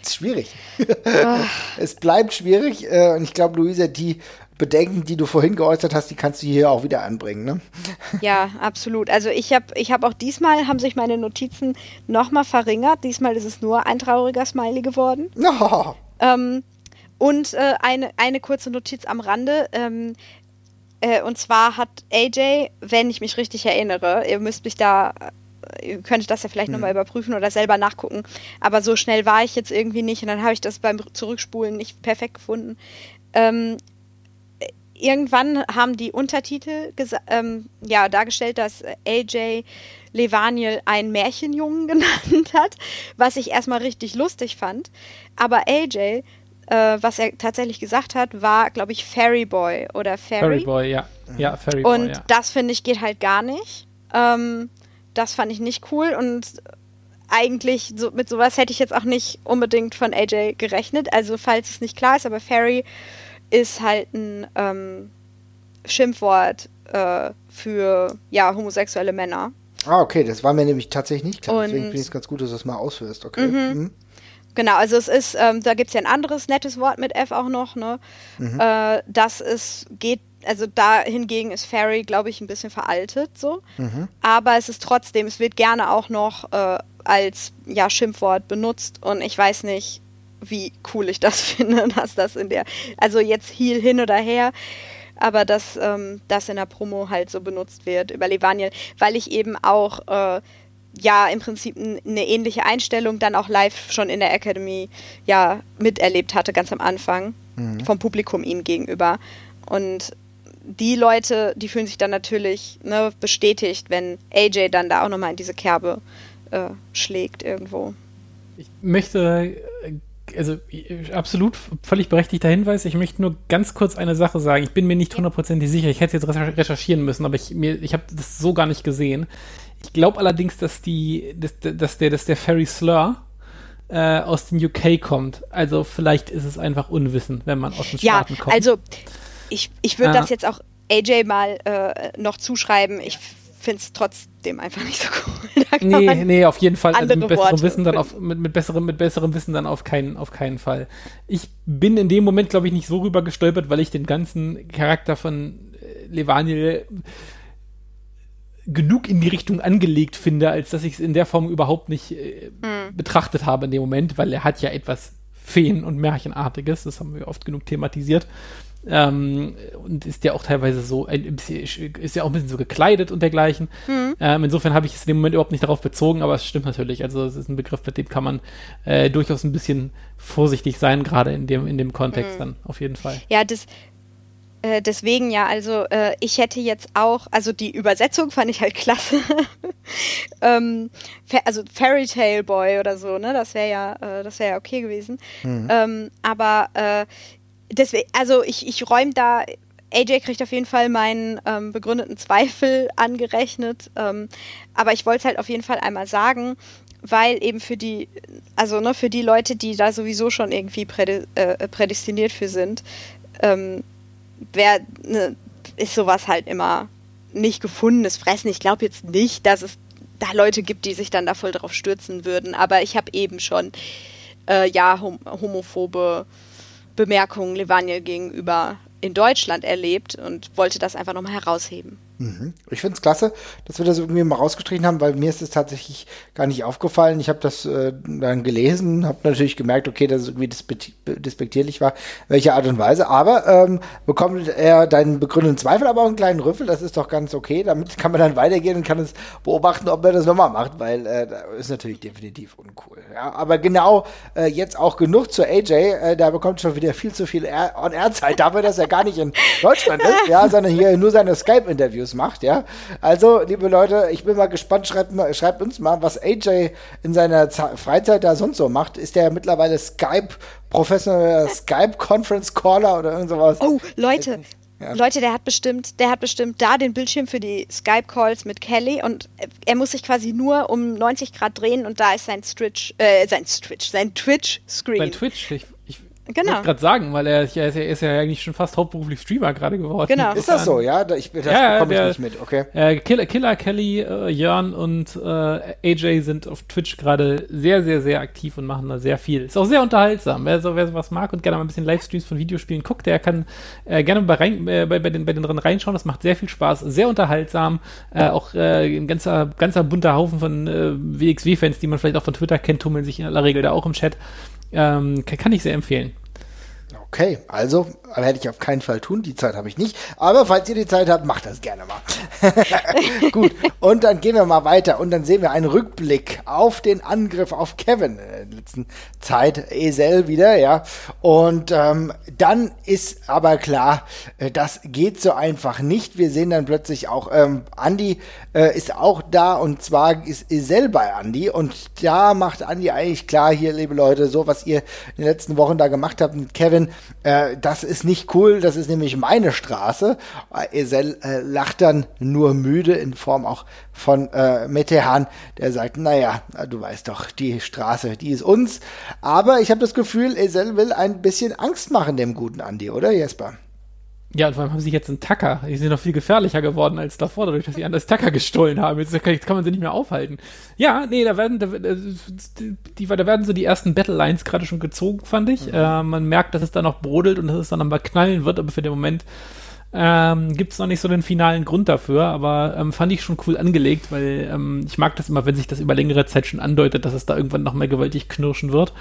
Es ist schwierig. es bleibt schwierig. Äh, und ich glaube, Luisa, die Bedenken, die du vorhin geäußert hast, die kannst du hier auch wieder anbringen, ne? Ja, absolut. Also ich habe ich hab auch diesmal, haben sich meine Notizen nochmal verringert. Diesmal ist es nur ein trauriger Smiley geworden. Oh. Ähm, und äh, eine, eine kurze Notiz am Rande. Ähm, äh, und zwar hat AJ, wenn ich mich richtig erinnere, ihr müsst mich da, ihr könntet das ja vielleicht hm. nochmal überprüfen oder selber nachgucken, aber so schnell war ich jetzt irgendwie nicht und dann habe ich das beim Zurückspulen nicht perfekt gefunden. Ähm, irgendwann haben die Untertitel ähm, ja, dargestellt, dass AJ Levaniel einen Märchenjungen genannt hat, was ich erstmal richtig lustig fand. Aber AJ äh, was er tatsächlich gesagt hat, war, glaube ich, Fairy Boy oder Fairy. Fairy Boy, ja. Ja, Fairy Boy. Und ja. das finde ich geht halt gar nicht. Ähm, das fand ich nicht cool und eigentlich so, mit sowas hätte ich jetzt auch nicht unbedingt von AJ gerechnet. Also falls es nicht klar ist, aber Fairy ist halt ein ähm, Schimpfwort äh, für ja homosexuelle Männer. Ah, okay, das war mir nämlich tatsächlich nicht klar. Und Deswegen finde ich es ganz gut, dass du es mal ausführst. Okay. Mhm. Mhm. Genau, also es ist, ähm, da gibt es ja ein anderes nettes Wort mit F auch noch, ne? Mhm. Äh, das ist, geht, also da hingegen ist Fairy, glaube ich, ein bisschen veraltet so. Mhm. Aber es ist trotzdem, es wird gerne auch noch äh, als ja, Schimpfwort benutzt und ich weiß nicht, wie cool ich das finde, dass das in der, also jetzt Heal hin oder her, aber dass ähm, das in der Promo halt so benutzt wird über Levaniel, weil ich eben auch äh, ja im Prinzip eine ähnliche Einstellung dann auch live schon in der Academy ja miterlebt hatte, ganz am Anfang, mhm. vom Publikum ihm gegenüber. Und die Leute, die fühlen sich dann natürlich ne, bestätigt, wenn AJ dann da auch nochmal in diese Kerbe äh, schlägt irgendwo. Ich möchte, also absolut völlig berechtigter Hinweis, ich möchte nur ganz kurz eine Sache sagen. Ich bin mir nicht hundertprozentig sicher, ich hätte jetzt recherchieren müssen, aber ich, ich habe das so gar nicht gesehen. Ich glaube allerdings, dass die, dass, dass der, dass der Ferry Slur äh, aus den UK kommt. Also vielleicht ist es einfach Unwissen, wenn man aus den Staaten ja, kommt. Also ich, ich würde ah. das jetzt auch AJ mal äh, noch zuschreiben. Ich finde es trotzdem einfach nicht so cool. nee, nee, auf jeden Fall. Also mit besserem Wissen dann auf, mit, mit, besserem, mit besserem Wissen dann auf keinen, auf keinen Fall. Ich bin in dem Moment, glaube ich, nicht so rüber gestolpert, weil ich den ganzen Charakter von äh, Levaniel genug in die Richtung angelegt finde, als dass ich es in der Form überhaupt nicht äh, mhm. betrachtet habe in dem Moment, weil er hat ja etwas Feen- und Märchenartiges, das haben wir oft genug thematisiert. Ähm, und ist ja auch teilweise so, ein bisschen, ist ja auch ein bisschen so gekleidet und dergleichen. Mhm. Ähm, insofern habe ich es in dem Moment überhaupt nicht darauf bezogen, aber es stimmt natürlich. Also es ist ein Begriff, mit dem kann man äh, durchaus ein bisschen vorsichtig sein, gerade in dem, in dem Kontext mhm. dann, auf jeden Fall. Ja, das, äh, deswegen ja, also äh, ich hätte jetzt auch, also die Übersetzung fand ich halt klasse. ähm, also Fairy Tale Boy oder so, ne? Das wäre ja, äh, das wäre ja okay gewesen. Mhm. Ähm, aber äh, deswegen, also ich, ich räume da AJ kriegt auf jeden Fall meinen ähm, begründeten Zweifel angerechnet. Ähm, aber ich wollte es halt auf jeden Fall einmal sagen, weil eben für die, also ne, für die Leute, die da sowieso schon irgendwie präde, äh, prädestiniert für sind, ähm, wär, ne, ist sowas halt immer nicht gefundenes Fressen. Ich glaube jetzt nicht, dass es da Leute gibt, die sich dann da voll drauf stürzen würden. Aber ich habe eben schon äh, ja hom homophobe Bemerkungen Levaniel gegenüber in Deutschland erlebt und wollte das einfach nochmal herausheben. Mhm. Ich finde es klasse, dass wir das irgendwie mal rausgestrichen haben, weil mir ist es tatsächlich gar nicht aufgefallen. Ich habe das äh, dann gelesen, habe natürlich gemerkt, okay, dass es irgendwie despektierlich war, welche Art und Weise. Aber ähm, bekommt er deinen begründeten Zweifel, aber auch einen kleinen Rüffel, das ist doch ganz okay. Damit kann man dann weitergehen und kann es beobachten, ob er das nochmal macht, weil äh, das ist natürlich definitiv uncool. Ja, aber genau äh, jetzt auch genug zu AJ, äh, der bekommt schon wieder viel zu viel On-Air-Zeit dafür, dass er gar nicht in Deutschland ist, ja, sondern hier nur seine Skype-Interviews Videos macht, ja. Also, liebe Leute, ich bin mal gespannt, schreibt, schreibt uns mal, was AJ in seiner Z Freizeit da sonst so macht. Ist der mittlerweile Skype, professioneller Skype-Conference-Caller oder irgend sowas? Oh, Leute, ja. Leute, der hat bestimmt, der hat bestimmt da den Bildschirm für die Skype-Calls mit Kelly und er muss sich quasi nur um 90 Grad drehen und da ist sein Stitch, äh, sein Stitch, sein Twitch-Screen. Sein Twitch, ich Genau. Ich gerade sagen, weil er, er, ist ja, er, ist ja, eigentlich schon fast hauptberuflich Streamer gerade geworden. Genau. Ist das so, ja? Ich, das ja, bekomme ich nicht mit, okay. Äh, Killer, Killer Kelly, äh, Jörn und äh, AJ sind auf Twitch gerade sehr, sehr, sehr aktiv und machen da sehr viel. Ist auch sehr unterhaltsam. Wer, so, wer sowas mag und gerne mal ein bisschen Livestreams von Videospielen guckt, der kann äh, gerne bei, rein, äh, bei, bei, den, bei den dran reinschauen. Das macht sehr viel Spaß, sehr unterhaltsam. Äh, auch ein ganzer, ganzer bunter Haufen von WXW-Fans, die man vielleicht auch von Twitter kennt, tummeln sich in aller Regel da auch im Chat. Ähm, kann, kann ich sehr empfehlen. Okay, also werde ich auf keinen Fall tun. Die Zeit habe ich nicht. Aber falls ihr die Zeit habt, macht das gerne mal. Gut. Und dann gehen wir mal weiter. Und dann sehen wir einen Rückblick auf den Angriff auf Kevin in der letzten Zeit. Esel wieder, ja. Und ähm, dann ist aber klar, äh, das geht so einfach nicht. Wir sehen dann plötzlich auch, ähm, Andy äh, ist auch da. Und zwar ist Esel bei Andy. Und da macht Andy eigentlich klar, hier, liebe Leute, so was ihr in den letzten Wochen da gemacht habt mit Kevin, äh, das ist nicht cool, das ist nämlich meine Straße. Esel äh, lacht dann nur müde in Form auch von äh, Metehan, der sagt, naja, du weißt doch, die Straße, die ist uns. Aber ich habe das Gefühl, Esel will ein bisschen Angst machen dem guten Andi, oder Jesper? Ja, und vor allem haben sie jetzt einen Tacker. Die sind noch viel gefährlicher geworden als davor, dadurch, dass sie anders Tacker gestohlen haben. Jetzt kann, jetzt kann, man sie nicht mehr aufhalten. Ja, nee, da werden, da, die, da werden so die ersten Battle Lines gerade schon gezogen, fand ich. Mhm. Äh, man merkt, dass es da noch brodelt und dass es dann aber knallen wird, aber für den Moment ähm, gibt es noch nicht so den finalen Grund dafür, aber ähm, fand ich schon cool angelegt, weil ähm, ich mag das immer, wenn sich das über längere Zeit schon andeutet, dass es da irgendwann noch mal gewaltig knirschen wird.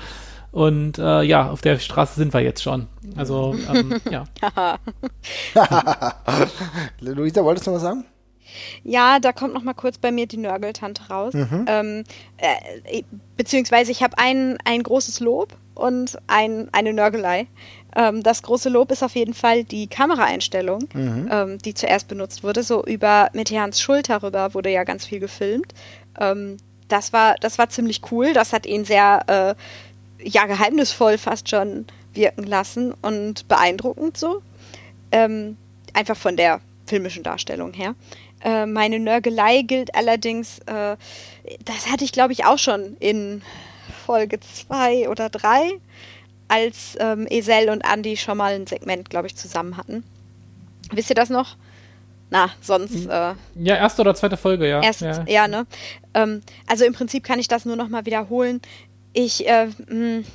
Und äh, ja, auf der Straße sind wir jetzt schon. Also, ähm, ja. Luisa, wolltest du was sagen? Ja, da kommt noch mal kurz bei mir die Nörgeltante raus. Mhm. Ähm, äh, beziehungsweise ich habe ein, ein großes Lob und ein, eine Nörgelei. Ähm, das große Lob ist auf jeden Fall die Kameraeinstellung, mhm. ähm, die zuerst benutzt wurde. So über Meteans Schulter rüber wurde ja ganz viel gefilmt. Ähm, das, war, das war ziemlich cool. Das hat ihn sehr äh, ja, geheimnisvoll fast schon wirken lassen und beeindruckend so. Ähm, einfach von der filmischen Darstellung her. Äh, meine Nörgelei gilt allerdings, äh, das hatte ich glaube ich auch schon in Folge 2 oder 3, als ähm, Esel und Andy schon mal ein Segment, glaube ich, zusammen hatten. Wisst ihr das noch? Na, sonst. Äh, ja, erste oder zweite Folge, ja. Erst, ja. ja, ne? Ähm, also im Prinzip kann ich das nur noch mal wiederholen ich, äh, hm,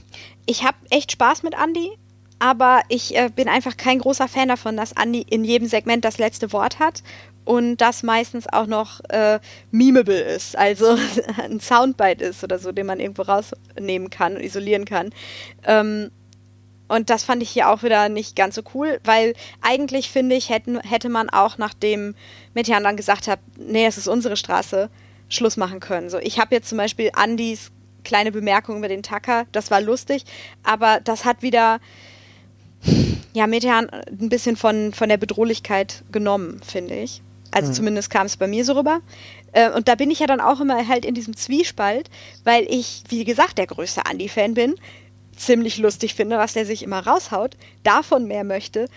ich habe echt Spaß mit Andy, aber ich äh, bin einfach kein großer Fan davon, dass Andy in jedem Segment das letzte Wort hat und das meistens auch noch äh, memeable ist, also ein Soundbite ist oder so, den man irgendwo rausnehmen kann und isolieren kann. Ähm, und das fand ich hier auch wieder nicht ganz so cool, weil eigentlich finde ich, hätten, hätte man auch, nachdem Metian dann gesagt hat, nee, es ist unsere Straße, Schluss machen können. So, ich habe jetzt zum Beispiel Andys kleine Bemerkung über den Tacker, das war lustig, aber das hat wieder ja, Metehan ein bisschen von, von der Bedrohlichkeit genommen, finde ich. Also mhm. zumindest kam es bei mir so rüber. Äh, und da bin ich ja dann auch immer halt in diesem Zwiespalt, weil ich, wie gesagt, der größte Andy-Fan bin, ziemlich lustig finde, was der sich immer raushaut, davon mehr möchte,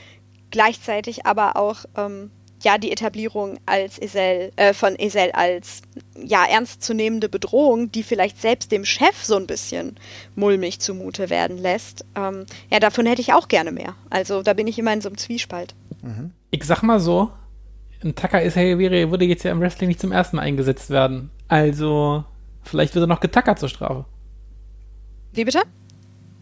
gleichzeitig aber auch ähm, ja die Etablierung als Esel, äh, von Esel als ja ernstzunehmende Bedrohung, die vielleicht selbst dem Chef so ein bisschen mulmig zumute werden lässt. Ähm, ja, davon hätte ich auch gerne mehr. Also da bin ich immer in so einem Zwiespalt. Mhm. Ich sag mal so, ein Tucker Esel wäre, würde jetzt ja im Wrestling nicht zum ersten Mal eingesetzt werden. Also vielleicht wird er noch getackert zur Strafe. Wie bitte?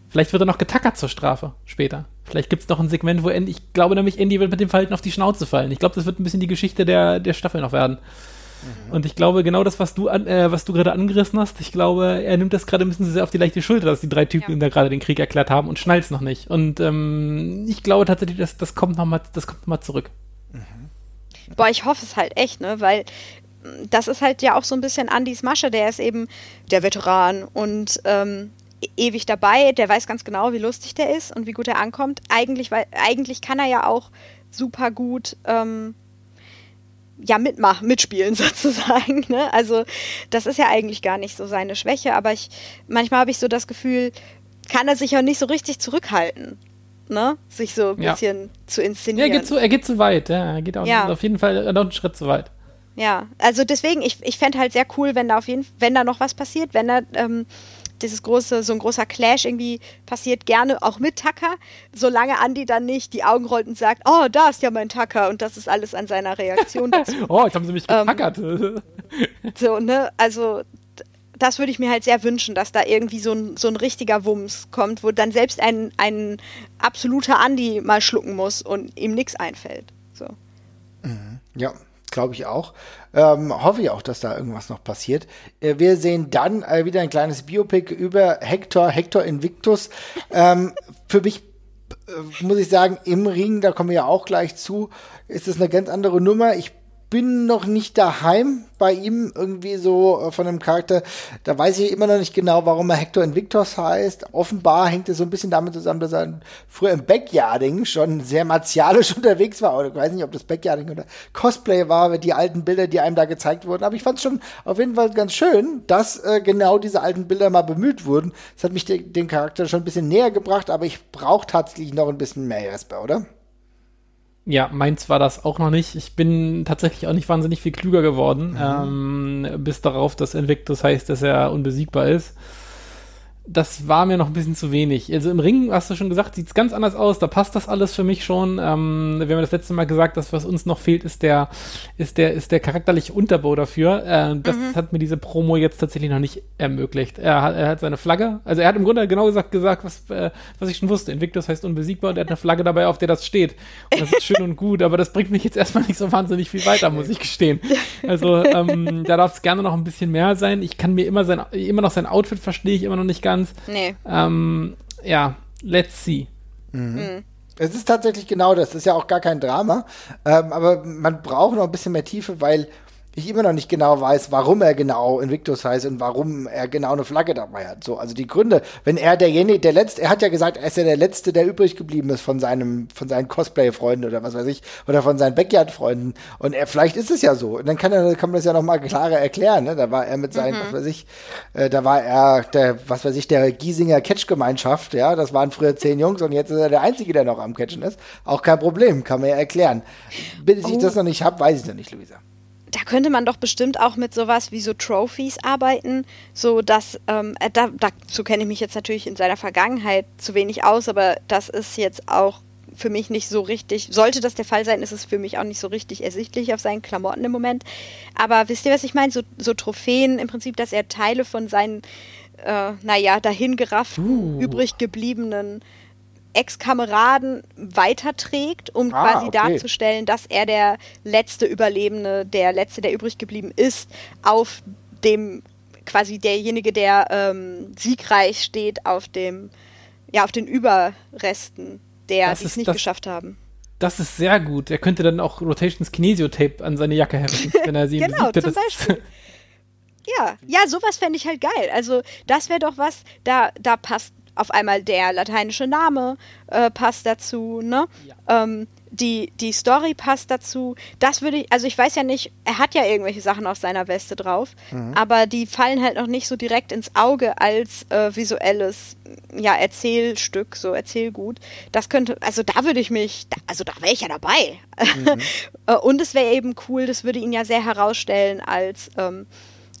Vielleicht wird er noch getackert zur Strafe später. Vielleicht gibt es noch ein Segment, wo Andy, ich glaube nämlich, Andy wird mit dem Verhalten auf die Schnauze fallen. Ich glaube, das wird ein bisschen die Geschichte der, der Staffel noch werden. Mhm. Und ich glaube, genau das, was du, an, äh, was du gerade angerissen hast, ich glaube, er nimmt das gerade ein bisschen sehr auf die leichte Schulter, dass die drei Typen ja. da gerade den Krieg erklärt haben und schnallt es noch nicht. Und ähm, ich glaube tatsächlich, dass das kommt nochmal, das kommt nochmal zurück. Mhm. Boah, ich hoffe es halt echt, ne? Weil das ist halt ja auch so ein bisschen Andys Masche, der ist eben der Veteran und ähm, ewig dabei, der weiß ganz genau, wie lustig der ist und wie gut er ankommt. Eigentlich, weil, eigentlich kann er ja auch super gut ähm, ja, mitmachen, mitspielen sozusagen. Ne? Also das ist ja eigentlich gar nicht so seine Schwäche, aber ich manchmal habe ich so das Gefühl, kann er sich auch nicht so richtig zurückhalten. Ne? Sich so ein bisschen ja. zu inszenieren. Ja, er geht zu, er geht zu weit, ja. Er geht auch ja. auf jeden Fall noch einen Schritt zu weit. Ja, also deswegen, ich, ich fände halt sehr cool, wenn da auf jeden wenn da noch was passiert, wenn er ähm, dieses große, so ein großer Clash irgendwie passiert gerne auch mit Tucker, solange Andy dann nicht die Augen rollt und sagt, oh, da ist ja mein Tucker und das ist alles an seiner Reaktion dazu. oh, jetzt haben sie mich getackert. Ähm, so, ne, also das würde ich mir halt sehr wünschen, dass da irgendwie so ein, so ein richtiger Wumms kommt, wo dann selbst ein, ein absoluter Andy mal schlucken muss und ihm nichts einfällt. So. Mhm. Ja, glaube ich auch. Ähm, hoffe ich auch, dass da irgendwas noch passiert. Äh, wir sehen dann äh, wieder ein kleines Biopic über Hector, Hector Invictus. Ähm, für mich äh, muss ich sagen, im Ring, da kommen wir ja auch gleich zu, ist es eine ganz andere Nummer. Ich bin noch nicht daheim bei ihm irgendwie so äh, von einem Charakter. Da weiß ich immer noch nicht genau, warum er Hector Invictus heißt. Offenbar hängt es so ein bisschen damit zusammen, dass er früher im Backyarding schon sehr martialisch unterwegs war. Oder ich weiß nicht, ob das Backyarding oder Cosplay war, die alten Bilder, die einem da gezeigt wurden. Aber ich fand es schon auf jeden Fall ganz schön, dass äh, genau diese alten Bilder mal bemüht wurden. Das hat mich de dem Charakter schon ein bisschen näher gebracht, aber ich brauche tatsächlich noch ein bisschen mehr Jasper, oder? Ja, meins war das auch noch nicht. Ich bin tatsächlich auch nicht wahnsinnig viel klüger geworden, mhm. ähm, bis darauf, dass Invictus heißt, dass er unbesiegbar ist das war mir noch ein bisschen zu wenig. Also im Ring, hast du schon gesagt, sieht es ganz anders aus. Da passt das alles für mich schon. Ähm, wir haben das letzte Mal gesagt, dass was uns noch fehlt, ist der, ist der, ist der charakterliche Unterbau dafür. Äh, das mhm. hat mir diese Promo jetzt tatsächlich noch nicht ermöglicht. Er hat, er hat seine Flagge, also er hat im Grunde genau gesagt, gesagt was, äh, was ich schon wusste. Invictus heißt unbesiegbar und er hat eine Flagge dabei, auf der das steht. Und das ist schön und gut, aber das bringt mich jetzt erstmal nicht so wahnsinnig viel weiter, muss ich gestehen. Also ähm, da darf es gerne noch ein bisschen mehr sein. Ich kann mir immer sein, immer noch sein Outfit verstehe ich immer noch nicht ganz ganz. Nee. Ähm, ja, let's see. Mhm. Mhm. Es ist tatsächlich genau das. Das ist ja auch gar kein Drama. Ähm, aber man braucht noch ein bisschen mehr Tiefe, weil ich immer noch nicht genau weiß, warum er genau Invictus heißt und warum er genau eine Flagge dabei hat. So, also die Gründe, wenn er derjenige, der letzte, er hat ja gesagt, er ist ja der letzte, der übrig geblieben ist von seinem, von seinen Cosplay-Freunden oder was weiß ich, oder von seinen Backyard-Freunden. Und er, vielleicht ist es ja so. Und dann kann er, kann man das ja noch mal klarer erklären. Ne? Da war er mit seinen, mhm. was weiß ich, äh, da war er der, was weiß ich, der Giesinger Catch-Gemeinschaft. Ja, das waren früher zehn Jungs und jetzt ist er der Einzige, der noch am Catchen ist. Auch kein Problem, kann man ja erklären. Bis oh. ich das noch nicht habe, weiß ich noch nicht, Luisa da könnte man doch bestimmt auch mit sowas wie so Trophies arbeiten, so dass, ähm, äh, da, dazu kenne ich mich jetzt natürlich in seiner Vergangenheit zu wenig aus, aber das ist jetzt auch für mich nicht so richtig, sollte das der Fall sein, ist es für mich auch nicht so richtig ersichtlich auf seinen Klamotten im Moment. Aber wisst ihr, was ich meine? So, so Trophäen im Prinzip, dass er Teile von seinen, äh, naja, dahingerafften, uh. übrig gebliebenen Ex-Kameraden weiterträgt, um ah, quasi okay. darzustellen, dass er der letzte Überlebende, der letzte, der übrig geblieben ist, auf dem quasi derjenige, der ähm, siegreich steht, auf dem, ja, auf den Überresten, der es nicht das, geschafft haben. Das ist sehr gut. Er könnte dann auch Rotations Kinesio-Tape an seine Jacke heften, wenn er sie genau, besiegt. Zum Beispiel. ja, ja, sowas fände ich halt geil. Also, das wäre doch was, da, da passt auf einmal der lateinische Name äh, passt dazu, ne? Ja. Ähm, die, die Story passt dazu. Das würde ich, also ich weiß ja nicht, er hat ja irgendwelche Sachen auf seiner Weste drauf, mhm. aber die fallen halt noch nicht so direkt ins Auge als äh, visuelles, ja, Erzählstück, so Erzählgut. Das könnte, also da würde ich mich, da, also da wäre ich ja dabei. Mhm. Und es wäre eben cool, das würde ihn ja sehr herausstellen als, ähm,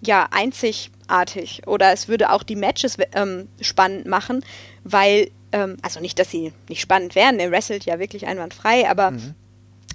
ja, einzigartig. Oder es würde auch die Matches ähm, spannend machen, weil, ähm, also nicht, dass sie nicht spannend wären, er wrestelt ja wirklich einwandfrei, aber mhm.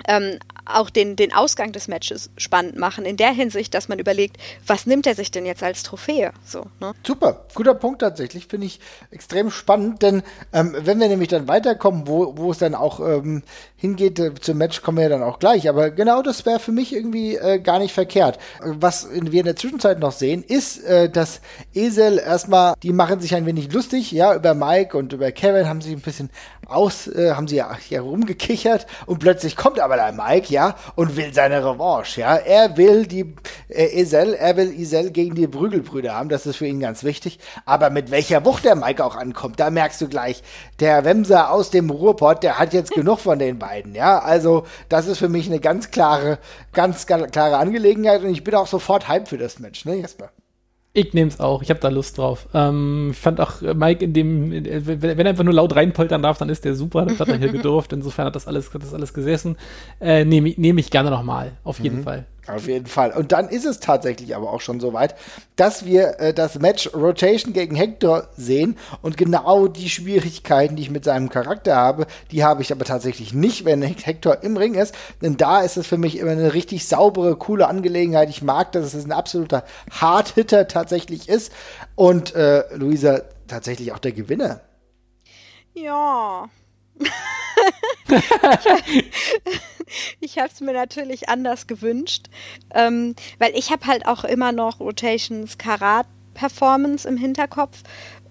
ähm, auch den, den Ausgang des Matches spannend machen, in der Hinsicht, dass man überlegt, was nimmt er sich denn jetzt als Trophäe? So, ne? Super, guter Punkt tatsächlich, finde ich extrem spannend, denn ähm, wenn wir nämlich dann weiterkommen, wo, wo es dann auch ähm, hingeht, äh, zum Match kommen wir ja dann auch gleich, aber genau das wäre für mich irgendwie äh, gar nicht verkehrt. Was wir in der Zwischenzeit noch sehen, ist, äh, dass Esel erstmal, die machen sich ein wenig lustig, ja, über Mike und über Kevin haben sich ein bisschen aus, äh, haben sie ja, ja rumgekichert und plötzlich kommt aber der Mike, ja, und will seine Revanche, ja. Er will die äh, Isel, er will Isel gegen die Brügelbrüder haben, das ist für ihn ganz wichtig. Aber mit welcher Wucht der Mike auch ankommt, da merkst du gleich, der Wemser aus dem Ruhrpott, der hat jetzt genug von den beiden, ja. Also, das ist für mich eine ganz klare, ganz, klare Angelegenheit und ich bin auch sofort hype für das Match, ne, Jesper? Ich nehme es auch. Ich habe da Lust drauf. Ähm, ich fand auch Mike in dem, wenn, wenn er einfach nur laut reinpoltern darf, dann ist der super. Das hat er hier gedurft. Insofern hat das alles, hat das alles gesessen. Äh, Nehme nehm ich gerne nochmal. Auf jeden mhm. Fall. Auf jeden Fall. Und dann ist es tatsächlich aber auch schon soweit, dass wir äh, das Match Rotation gegen Hector sehen. Und genau die Schwierigkeiten, die ich mit seinem Charakter habe, die habe ich aber tatsächlich nicht, wenn Hector im Ring ist. Denn da ist es für mich immer eine richtig saubere, coole Angelegenheit. Ich mag, dass es ein absoluter Hard-Hitter tatsächlich ist. Und äh, Luisa tatsächlich auch der Gewinner. Ja. ich habe es mir natürlich anders gewünscht, ähm, weil ich habe halt auch immer noch Rotations Karat Performance im Hinterkopf.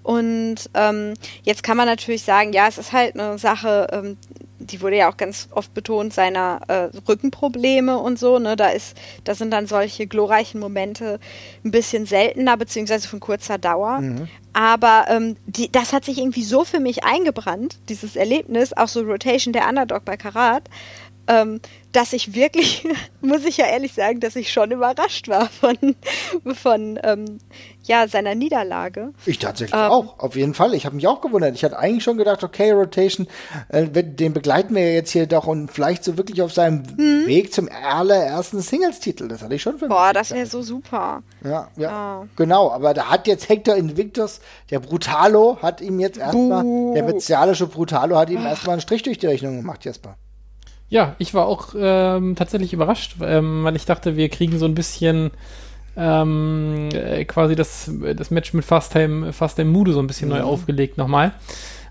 Und ähm, jetzt kann man natürlich sagen, ja, es ist halt eine Sache, ähm, die wurde ja auch ganz oft betont, seiner äh, Rückenprobleme und so. Ne? Da ist, da sind dann solche glorreichen Momente ein bisschen seltener, beziehungsweise von kurzer Dauer. Mhm. Aber ähm, die, das hat sich irgendwie so für mich eingebrannt, dieses Erlebnis, auch so Rotation der Underdog bei Karat, ähm, dass ich wirklich, muss ich ja ehrlich sagen, dass ich schon überrascht war von, von ähm, ja, seiner Niederlage. Ich tatsächlich ähm, auch, auf jeden Fall. Ich habe mich auch gewundert. Ich hatte eigentlich schon gedacht, okay, Rotation, äh, den begleiten wir jetzt hier doch und vielleicht so wirklich auf seinem hm? Weg zum allerersten Singles-Titel. Das hatte ich schon für mich. Boah, das wäre so super. Ja, ja, oh. genau. Aber da hat jetzt Hector Invictus, der Brutalo, hat ihm jetzt erstmal, der bezialische Brutalo hat ihm erstmal einen Strich durch die Rechnung gemacht, Jesper. Ja, ich war auch ähm, tatsächlich überrascht, ähm, weil ich dachte, wir kriegen so ein bisschen ähm, äh, quasi das, das Match mit Fast Time, Fast Time Mude so ein bisschen mhm. neu aufgelegt nochmal.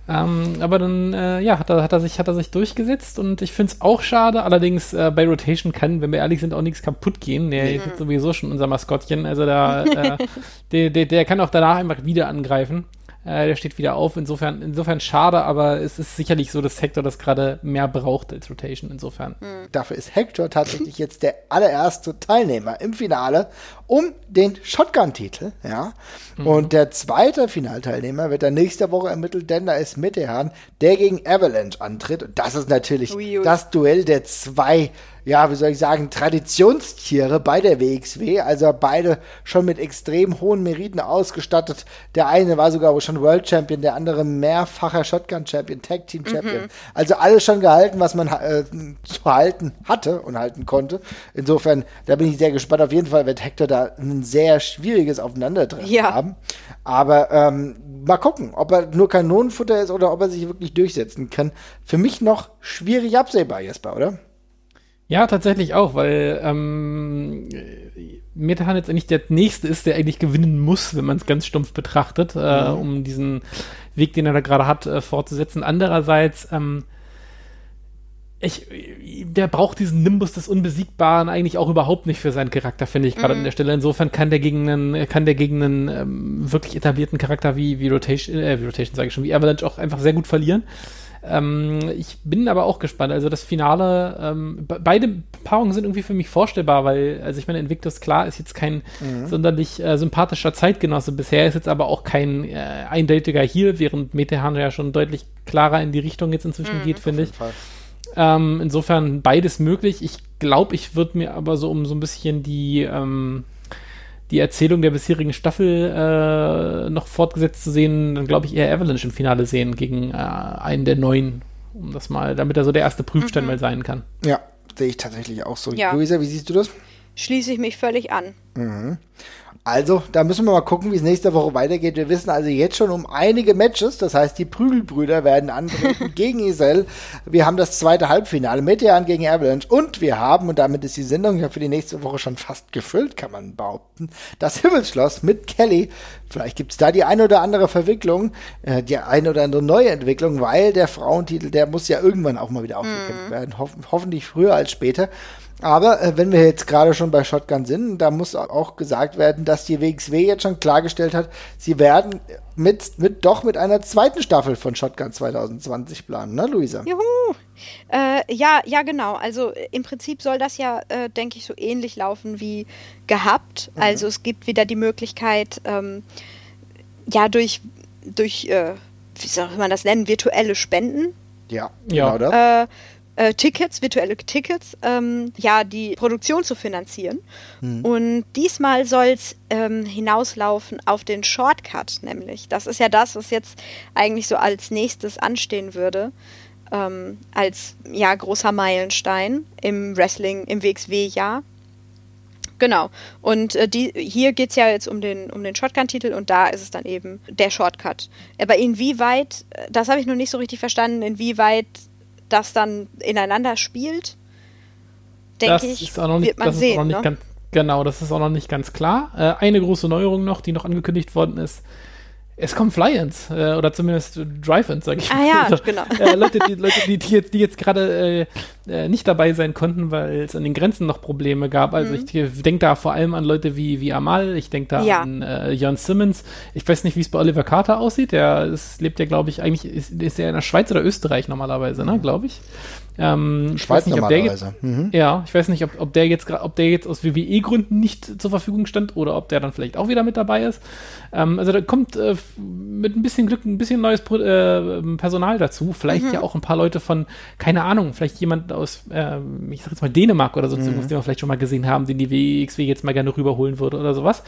Ähm, aber dann, äh, ja, hat er, hat, er sich, hat er sich durchgesetzt und ich finde es auch schade. Allerdings äh, bei Rotation kann, wenn wir ehrlich sind, auch nichts kaputt gehen. Der mhm. ist sowieso schon unser Maskottchen. Also da, äh, der, der, der kann auch danach einfach wieder angreifen. Äh, der steht wieder auf. Insofern, insofern schade, aber es ist sicherlich so, dass Hector das gerade mehr braucht als Rotation. Insofern. Mhm. Dafür ist Hector tatsächlich jetzt der allererste Teilnehmer im Finale um den Shotgun-Titel. Ja. Mhm. Und der zweite Finalteilnehmer wird dann nächste Woche ermittelt, denn da ist Mittehan, der gegen Avalanche antritt. Und das ist natürlich ui, ui. das Duell der zwei ja, wie soll ich sagen, Traditionstiere bei der WXW, also beide schon mit extrem hohen Meriten ausgestattet. Der eine war sogar schon World Champion, der andere mehrfacher Shotgun Champion, Tag Team Champion. Mhm. Also alles schon gehalten, was man äh, zu halten hatte und halten konnte. Insofern, da bin ich sehr gespannt. Auf jeden Fall wird Hector da ein sehr schwieriges Aufeinandertreffen ja. haben. Aber ähm, mal gucken, ob er nur Kanonenfutter ist oder ob er sich wirklich durchsetzen kann. Für mich noch schwierig absehbar, Jesper, oder? Ja, tatsächlich auch, weil ähm, Metahan jetzt eigentlich der Nächste ist, der eigentlich gewinnen muss, wenn man es ganz stumpf betrachtet, äh, mhm. um diesen Weg, den er da gerade hat, äh, fortzusetzen. Andererseits, ähm, ich, der braucht diesen Nimbus des Unbesiegbaren eigentlich auch überhaupt nicht für seinen Charakter, finde ich gerade mhm. an der Stelle. Insofern kann der gegen einen, kann der gegen einen ähm, wirklich etablierten Charakter wie, wie Rotation, äh, wie Rotation sage ich schon, wie Avalanche auch einfach sehr gut verlieren. Ähm, ich bin aber auch gespannt. Also das Finale, ähm, beide Paarungen sind irgendwie für mich vorstellbar, weil, also ich meine, Invictus, klar, ist jetzt kein mhm. sonderlich äh, sympathischer Zeitgenosse. Bisher ist jetzt aber auch kein äh, eindeutiger Heal, während Metehan ja schon deutlich klarer in die Richtung jetzt inzwischen mhm, geht, finde ich. Ähm, insofern beides möglich. Ich glaube, ich würde mir aber so um so ein bisschen die ähm, die Erzählung der bisherigen Staffel äh, noch fortgesetzt zu sehen, dann glaube ich eher Avalanche im Finale sehen gegen äh, einen der neuen, um das mal, damit er so der erste Prüfstein mhm. mal sein kann. Ja, sehe ich tatsächlich auch so. Ja. Luisa, wie siehst du das? Schließe ich mich völlig an. Mhm. Also, da müssen wir mal gucken, wie es nächste Woche weitergeht. Wir wissen also jetzt schon um einige Matches. Das heißt, die Prügelbrüder werden antreten gegen Isel. Wir haben das zweite Halbfinale Metean gegen Avalanche. Und wir haben, und damit ist die Sendung ja für die nächste Woche schon fast gefüllt, kann man behaupten, das Himmelsschloss mit Kelly. Vielleicht gibt es da die eine oder andere Verwicklung, äh, die eine oder andere neue Entwicklung, weil der Frauentitel, der muss ja irgendwann auch mal wieder aufgekämpft mhm. werden. Ho hoffentlich früher als später. Aber äh, wenn wir jetzt gerade schon bei Shotgun sind, da muss auch gesagt werden, dass die WXW jetzt schon klargestellt hat, sie werden mit, mit doch mit einer zweiten Staffel von Shotgun 2020 planen, ne, Luisa? Juhu! Äh, ja, ja, genau. Also äh, im Prinzip soll das ja, äh, denke ich, so ähnlich laufen wie gehabt. Mhm. Also es gibt wieder die Möglichkeit, ähm, ja, durch, durch äh, wie soll man das nennen, virtuelle Spenden. Ja, ja. genau das. Äh, Tickets, virtuelle Tickets, ähm, ja, die Produktion zu finanzieren. Mhm. Und diesmal soll es ähm, hinauslaufen auf den Shortcut, nämlich. Das ist ja das, was jetzt eigentlich so als nächstes anstehen würde. Ähm, als ja großer Meilenstein im Wrestling, im WXW-Jahr. Genau. Und äh, die, hier geht es ja jetzt um den, um den Shotgun-Titel und da ist es dann eben der Shortcut. Aber inwieweit, äh, das habe ich noch nicht so richtig verstanden, inwieweit das dann ineinander spielt, denke ich, ist auch noch nicht, wird man sehen. Ne? Ganz, genau, das ist auch noch nicht ganz klar. Äh, eine große Neuerung noch, die noch angekündigt worden ist, es kommen Fly-Ins äh, oder zumindest Drive-Ins, sage ich ah, mal. Ah ja, also, genau. Äh, Leute, die, Leute, die, die jetzt, die jetzt gerade äh, äh, nicht dabei sein konnten, weil es an den Grenzen noch Probleme gab. Also mhm. ich denke da vor allem an Leute wie, wie Amal, ich denke da ja. an äh, Jan Simmons. Ich weiß nicht, wie es bei Oliver Carter aussieht. Der ist, lebt ja, glaube ich, eigentlich ist, ist er in der Schweiz oder Österreich normalerweise, ne, glaube ich. Ähm, Schweiz nicht, normalerweise. Mhm. Ja, ich weiß nicht, ob, ob der jetzt ob der jetzt aus WWE-Gründen nicht zur Verfügung stand oder ob der dann vielleicht auch wieder mit dabei ist. Ähm, also da kommt äh, mit ein bisschen Glück ein bisschen neues äh, Personal dazu. Vielleicht mhm. ja auch ein paar Leute von, keine Ahnung, vielleicht jemand aus, äh, ich sag jetzt mal Dänemark oder so, mhm. den wir vielleicht schon mal gesehen haben, den die WXW jetzt mal gerne rüberholen würde oder sowas.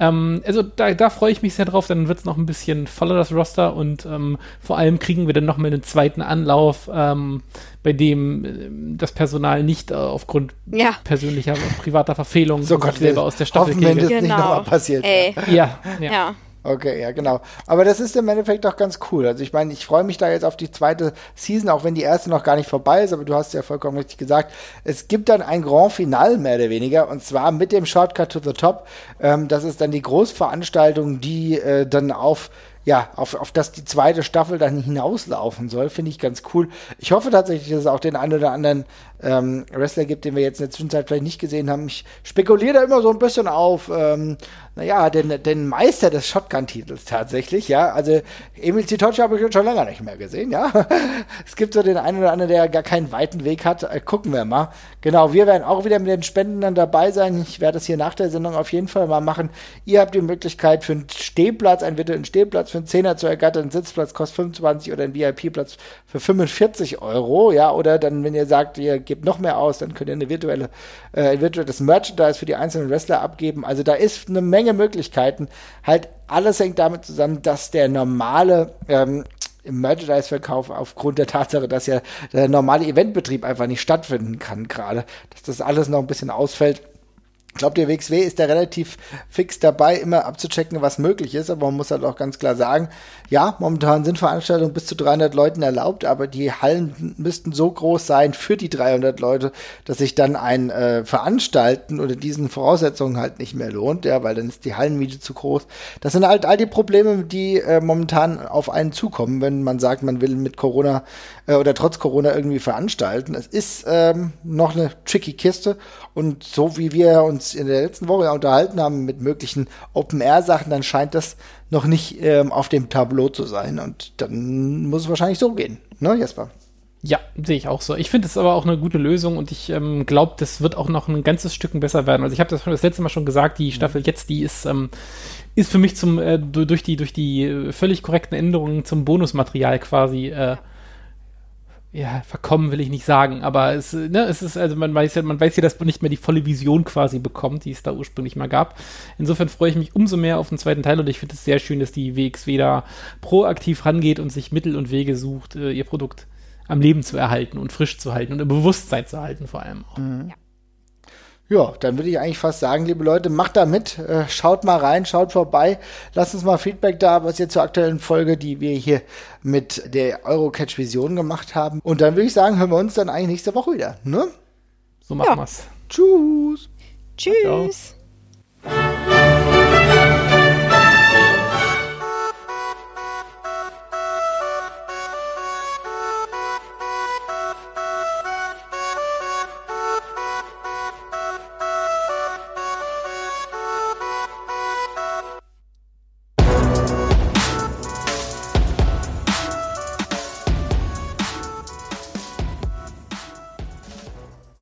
Ähm, also da, da freue ich mich sehr drauf. Dann wird es noch ein bisschen voller, das Roster. Und ähm, vor allem kriegen wir dann noch mal einen zweiten Anlauf, ähm, bei dem äh, das Personal nicht äh, aufgrund ja. persönlicher, privater Verfehlungen so Gott, selber aus der Staffel geht. Wenn das genau. nicht nochmal passiert. Ey. Ja, ja. ja. Okay, ja, genau. Aber das ist im Endeffekt doch ganz cool. Also ich meine, ich freue mich da jetzt auf die zweite Season, auch wenn die erste noch gar nicht vorbei ist, aber du hast ja vollkommen richtig gesagt, es gibt dann ein Grand Final mehr oder weniger und zwar mit dem Shortcut to the Top. Ähm, das ist dann die Großveranstaltung, die äh, dann auf ja, auf, auf das die zweite Staffel dann hinauslaufen soll, finde ich ganz cool. Ich hoffe tatsächlich, dass es auch den einen oder anderen ähm, Wrestler gibt, den wir jetzt in der Zwischenzeit vielleicht nicht gesehen haben. Ich spekuliere da immer so ein bisschen auf, ähm, naja, den, den Meister des Shotgun-Titels tatsächlich, ja. Also Emil Zitochi habe ich schon länger nicht mehr gesehen, ja. es gibt so den einen oder anderen, der gar keinen weiten Weg hat. Äh, gucken wir mal. Genau, wir werden auch wieder mit den Spenden dann dabei sein. Ich werde das hier nach der Sendung auf jeden Fall mal machen. Ihr habt die Möglichkeit für einen Stehplatz, einen virtuellen Stehplatz für einen Zehner zu ergattern. Ein Sitzplatz kostet 25 oder ein VIP-Platz für 45 Euro, ja. Oder dann, wenn ihr sagt, ihr gebt noch mehr aus, dann könnt ihr eine virtuelle, äh, ein virtuelles Merchandise für die einzelnen Wrestler abgeben. Also da ist eine Menge Möglichkeiten. Halt alles hängt damit zusammen, dass der normale ähm, Merchandise-Verkauf aufgrund der Tatsache, dass ja der normale Eventbetrieb einfach nicht stattfinden kann gerade, dass das alles noch ein bisschen ausfällt ich glaube, der WXW ist da relativ fix dabei, immer abzuchecken, was möglich ist, aber man muss halt auch ganz klar sagen, ja, momentan sind Veranstaltungen bis zu 300 Leuten erlaubt, aber die Hallen müssten so groß sein für die 300 Leute, dass sich dann ein äh, Veranstalten unter diesen Voraussetzungen halt nicht mehr lohnt, ja, weil dann ist die Hallenmiete zu groß. Das sind halt all die Probleme, die äh, momentan auf einen zukommen, wenn man sagt, man will mit Corona äh, oder trotz Corona irgendwie veranstalten. Es ist ähm, noch eine tricky Kiste und so wie wir uns in der letzten Woche unterhalten haben mit möglichen Open-Air-Sachen, dann scheint das noch nicht ähm, auf dem Tableau zu sein. Und dann muss es wahrscheinlich so gehen, ne, Jesper? Ja, sehe ich auch so. Ich finde es aber auch eine gute Lösung und ich ähm, glaube, das wird auch noch ein ganzes Stück besser werden. Also ich habe das das letzte Mal schon gesagt, die Staffel jetzt, die ist, ähm, ist für mich zum äh, durch die durch die äh, völlig korrekten Änderungen zum Bonusmaterial quasi äh, ja, verkommen will ich nicht sagen, aber es, ne, es ist, also man weiß ja, man weiß ja, dass man nicht mehr die volle Vision quasi bekommt, die es da ursprünglich mal gab. Insofern freue ich mich umso mehr auf den zweiten Teil und ich finde es sehr schön, dass die WXW da proaktiv rangeht und sich Mittel und Wege sucht, äh, ihr Produkt am Leben zu erhalten und frisch zu halten und im Bewusstsein zu halten vor allem auch. Mhm. Ja. Ja, dann würde ich eigentlich fast sagen, liebe Leute, macht da mit, äh, schaut mal rein, schaut vorbei, lasst uns mal Feedback da, was ihr zur aktuellen Folge, die wir hier mit der Eurocatch Vision gemacht haben. Und dann würde ich sagen, hören wir uns dann eigentlich nächste Woche wieder, ne? So machen ja. wir's. Tschüss. Tschüss. Ciao.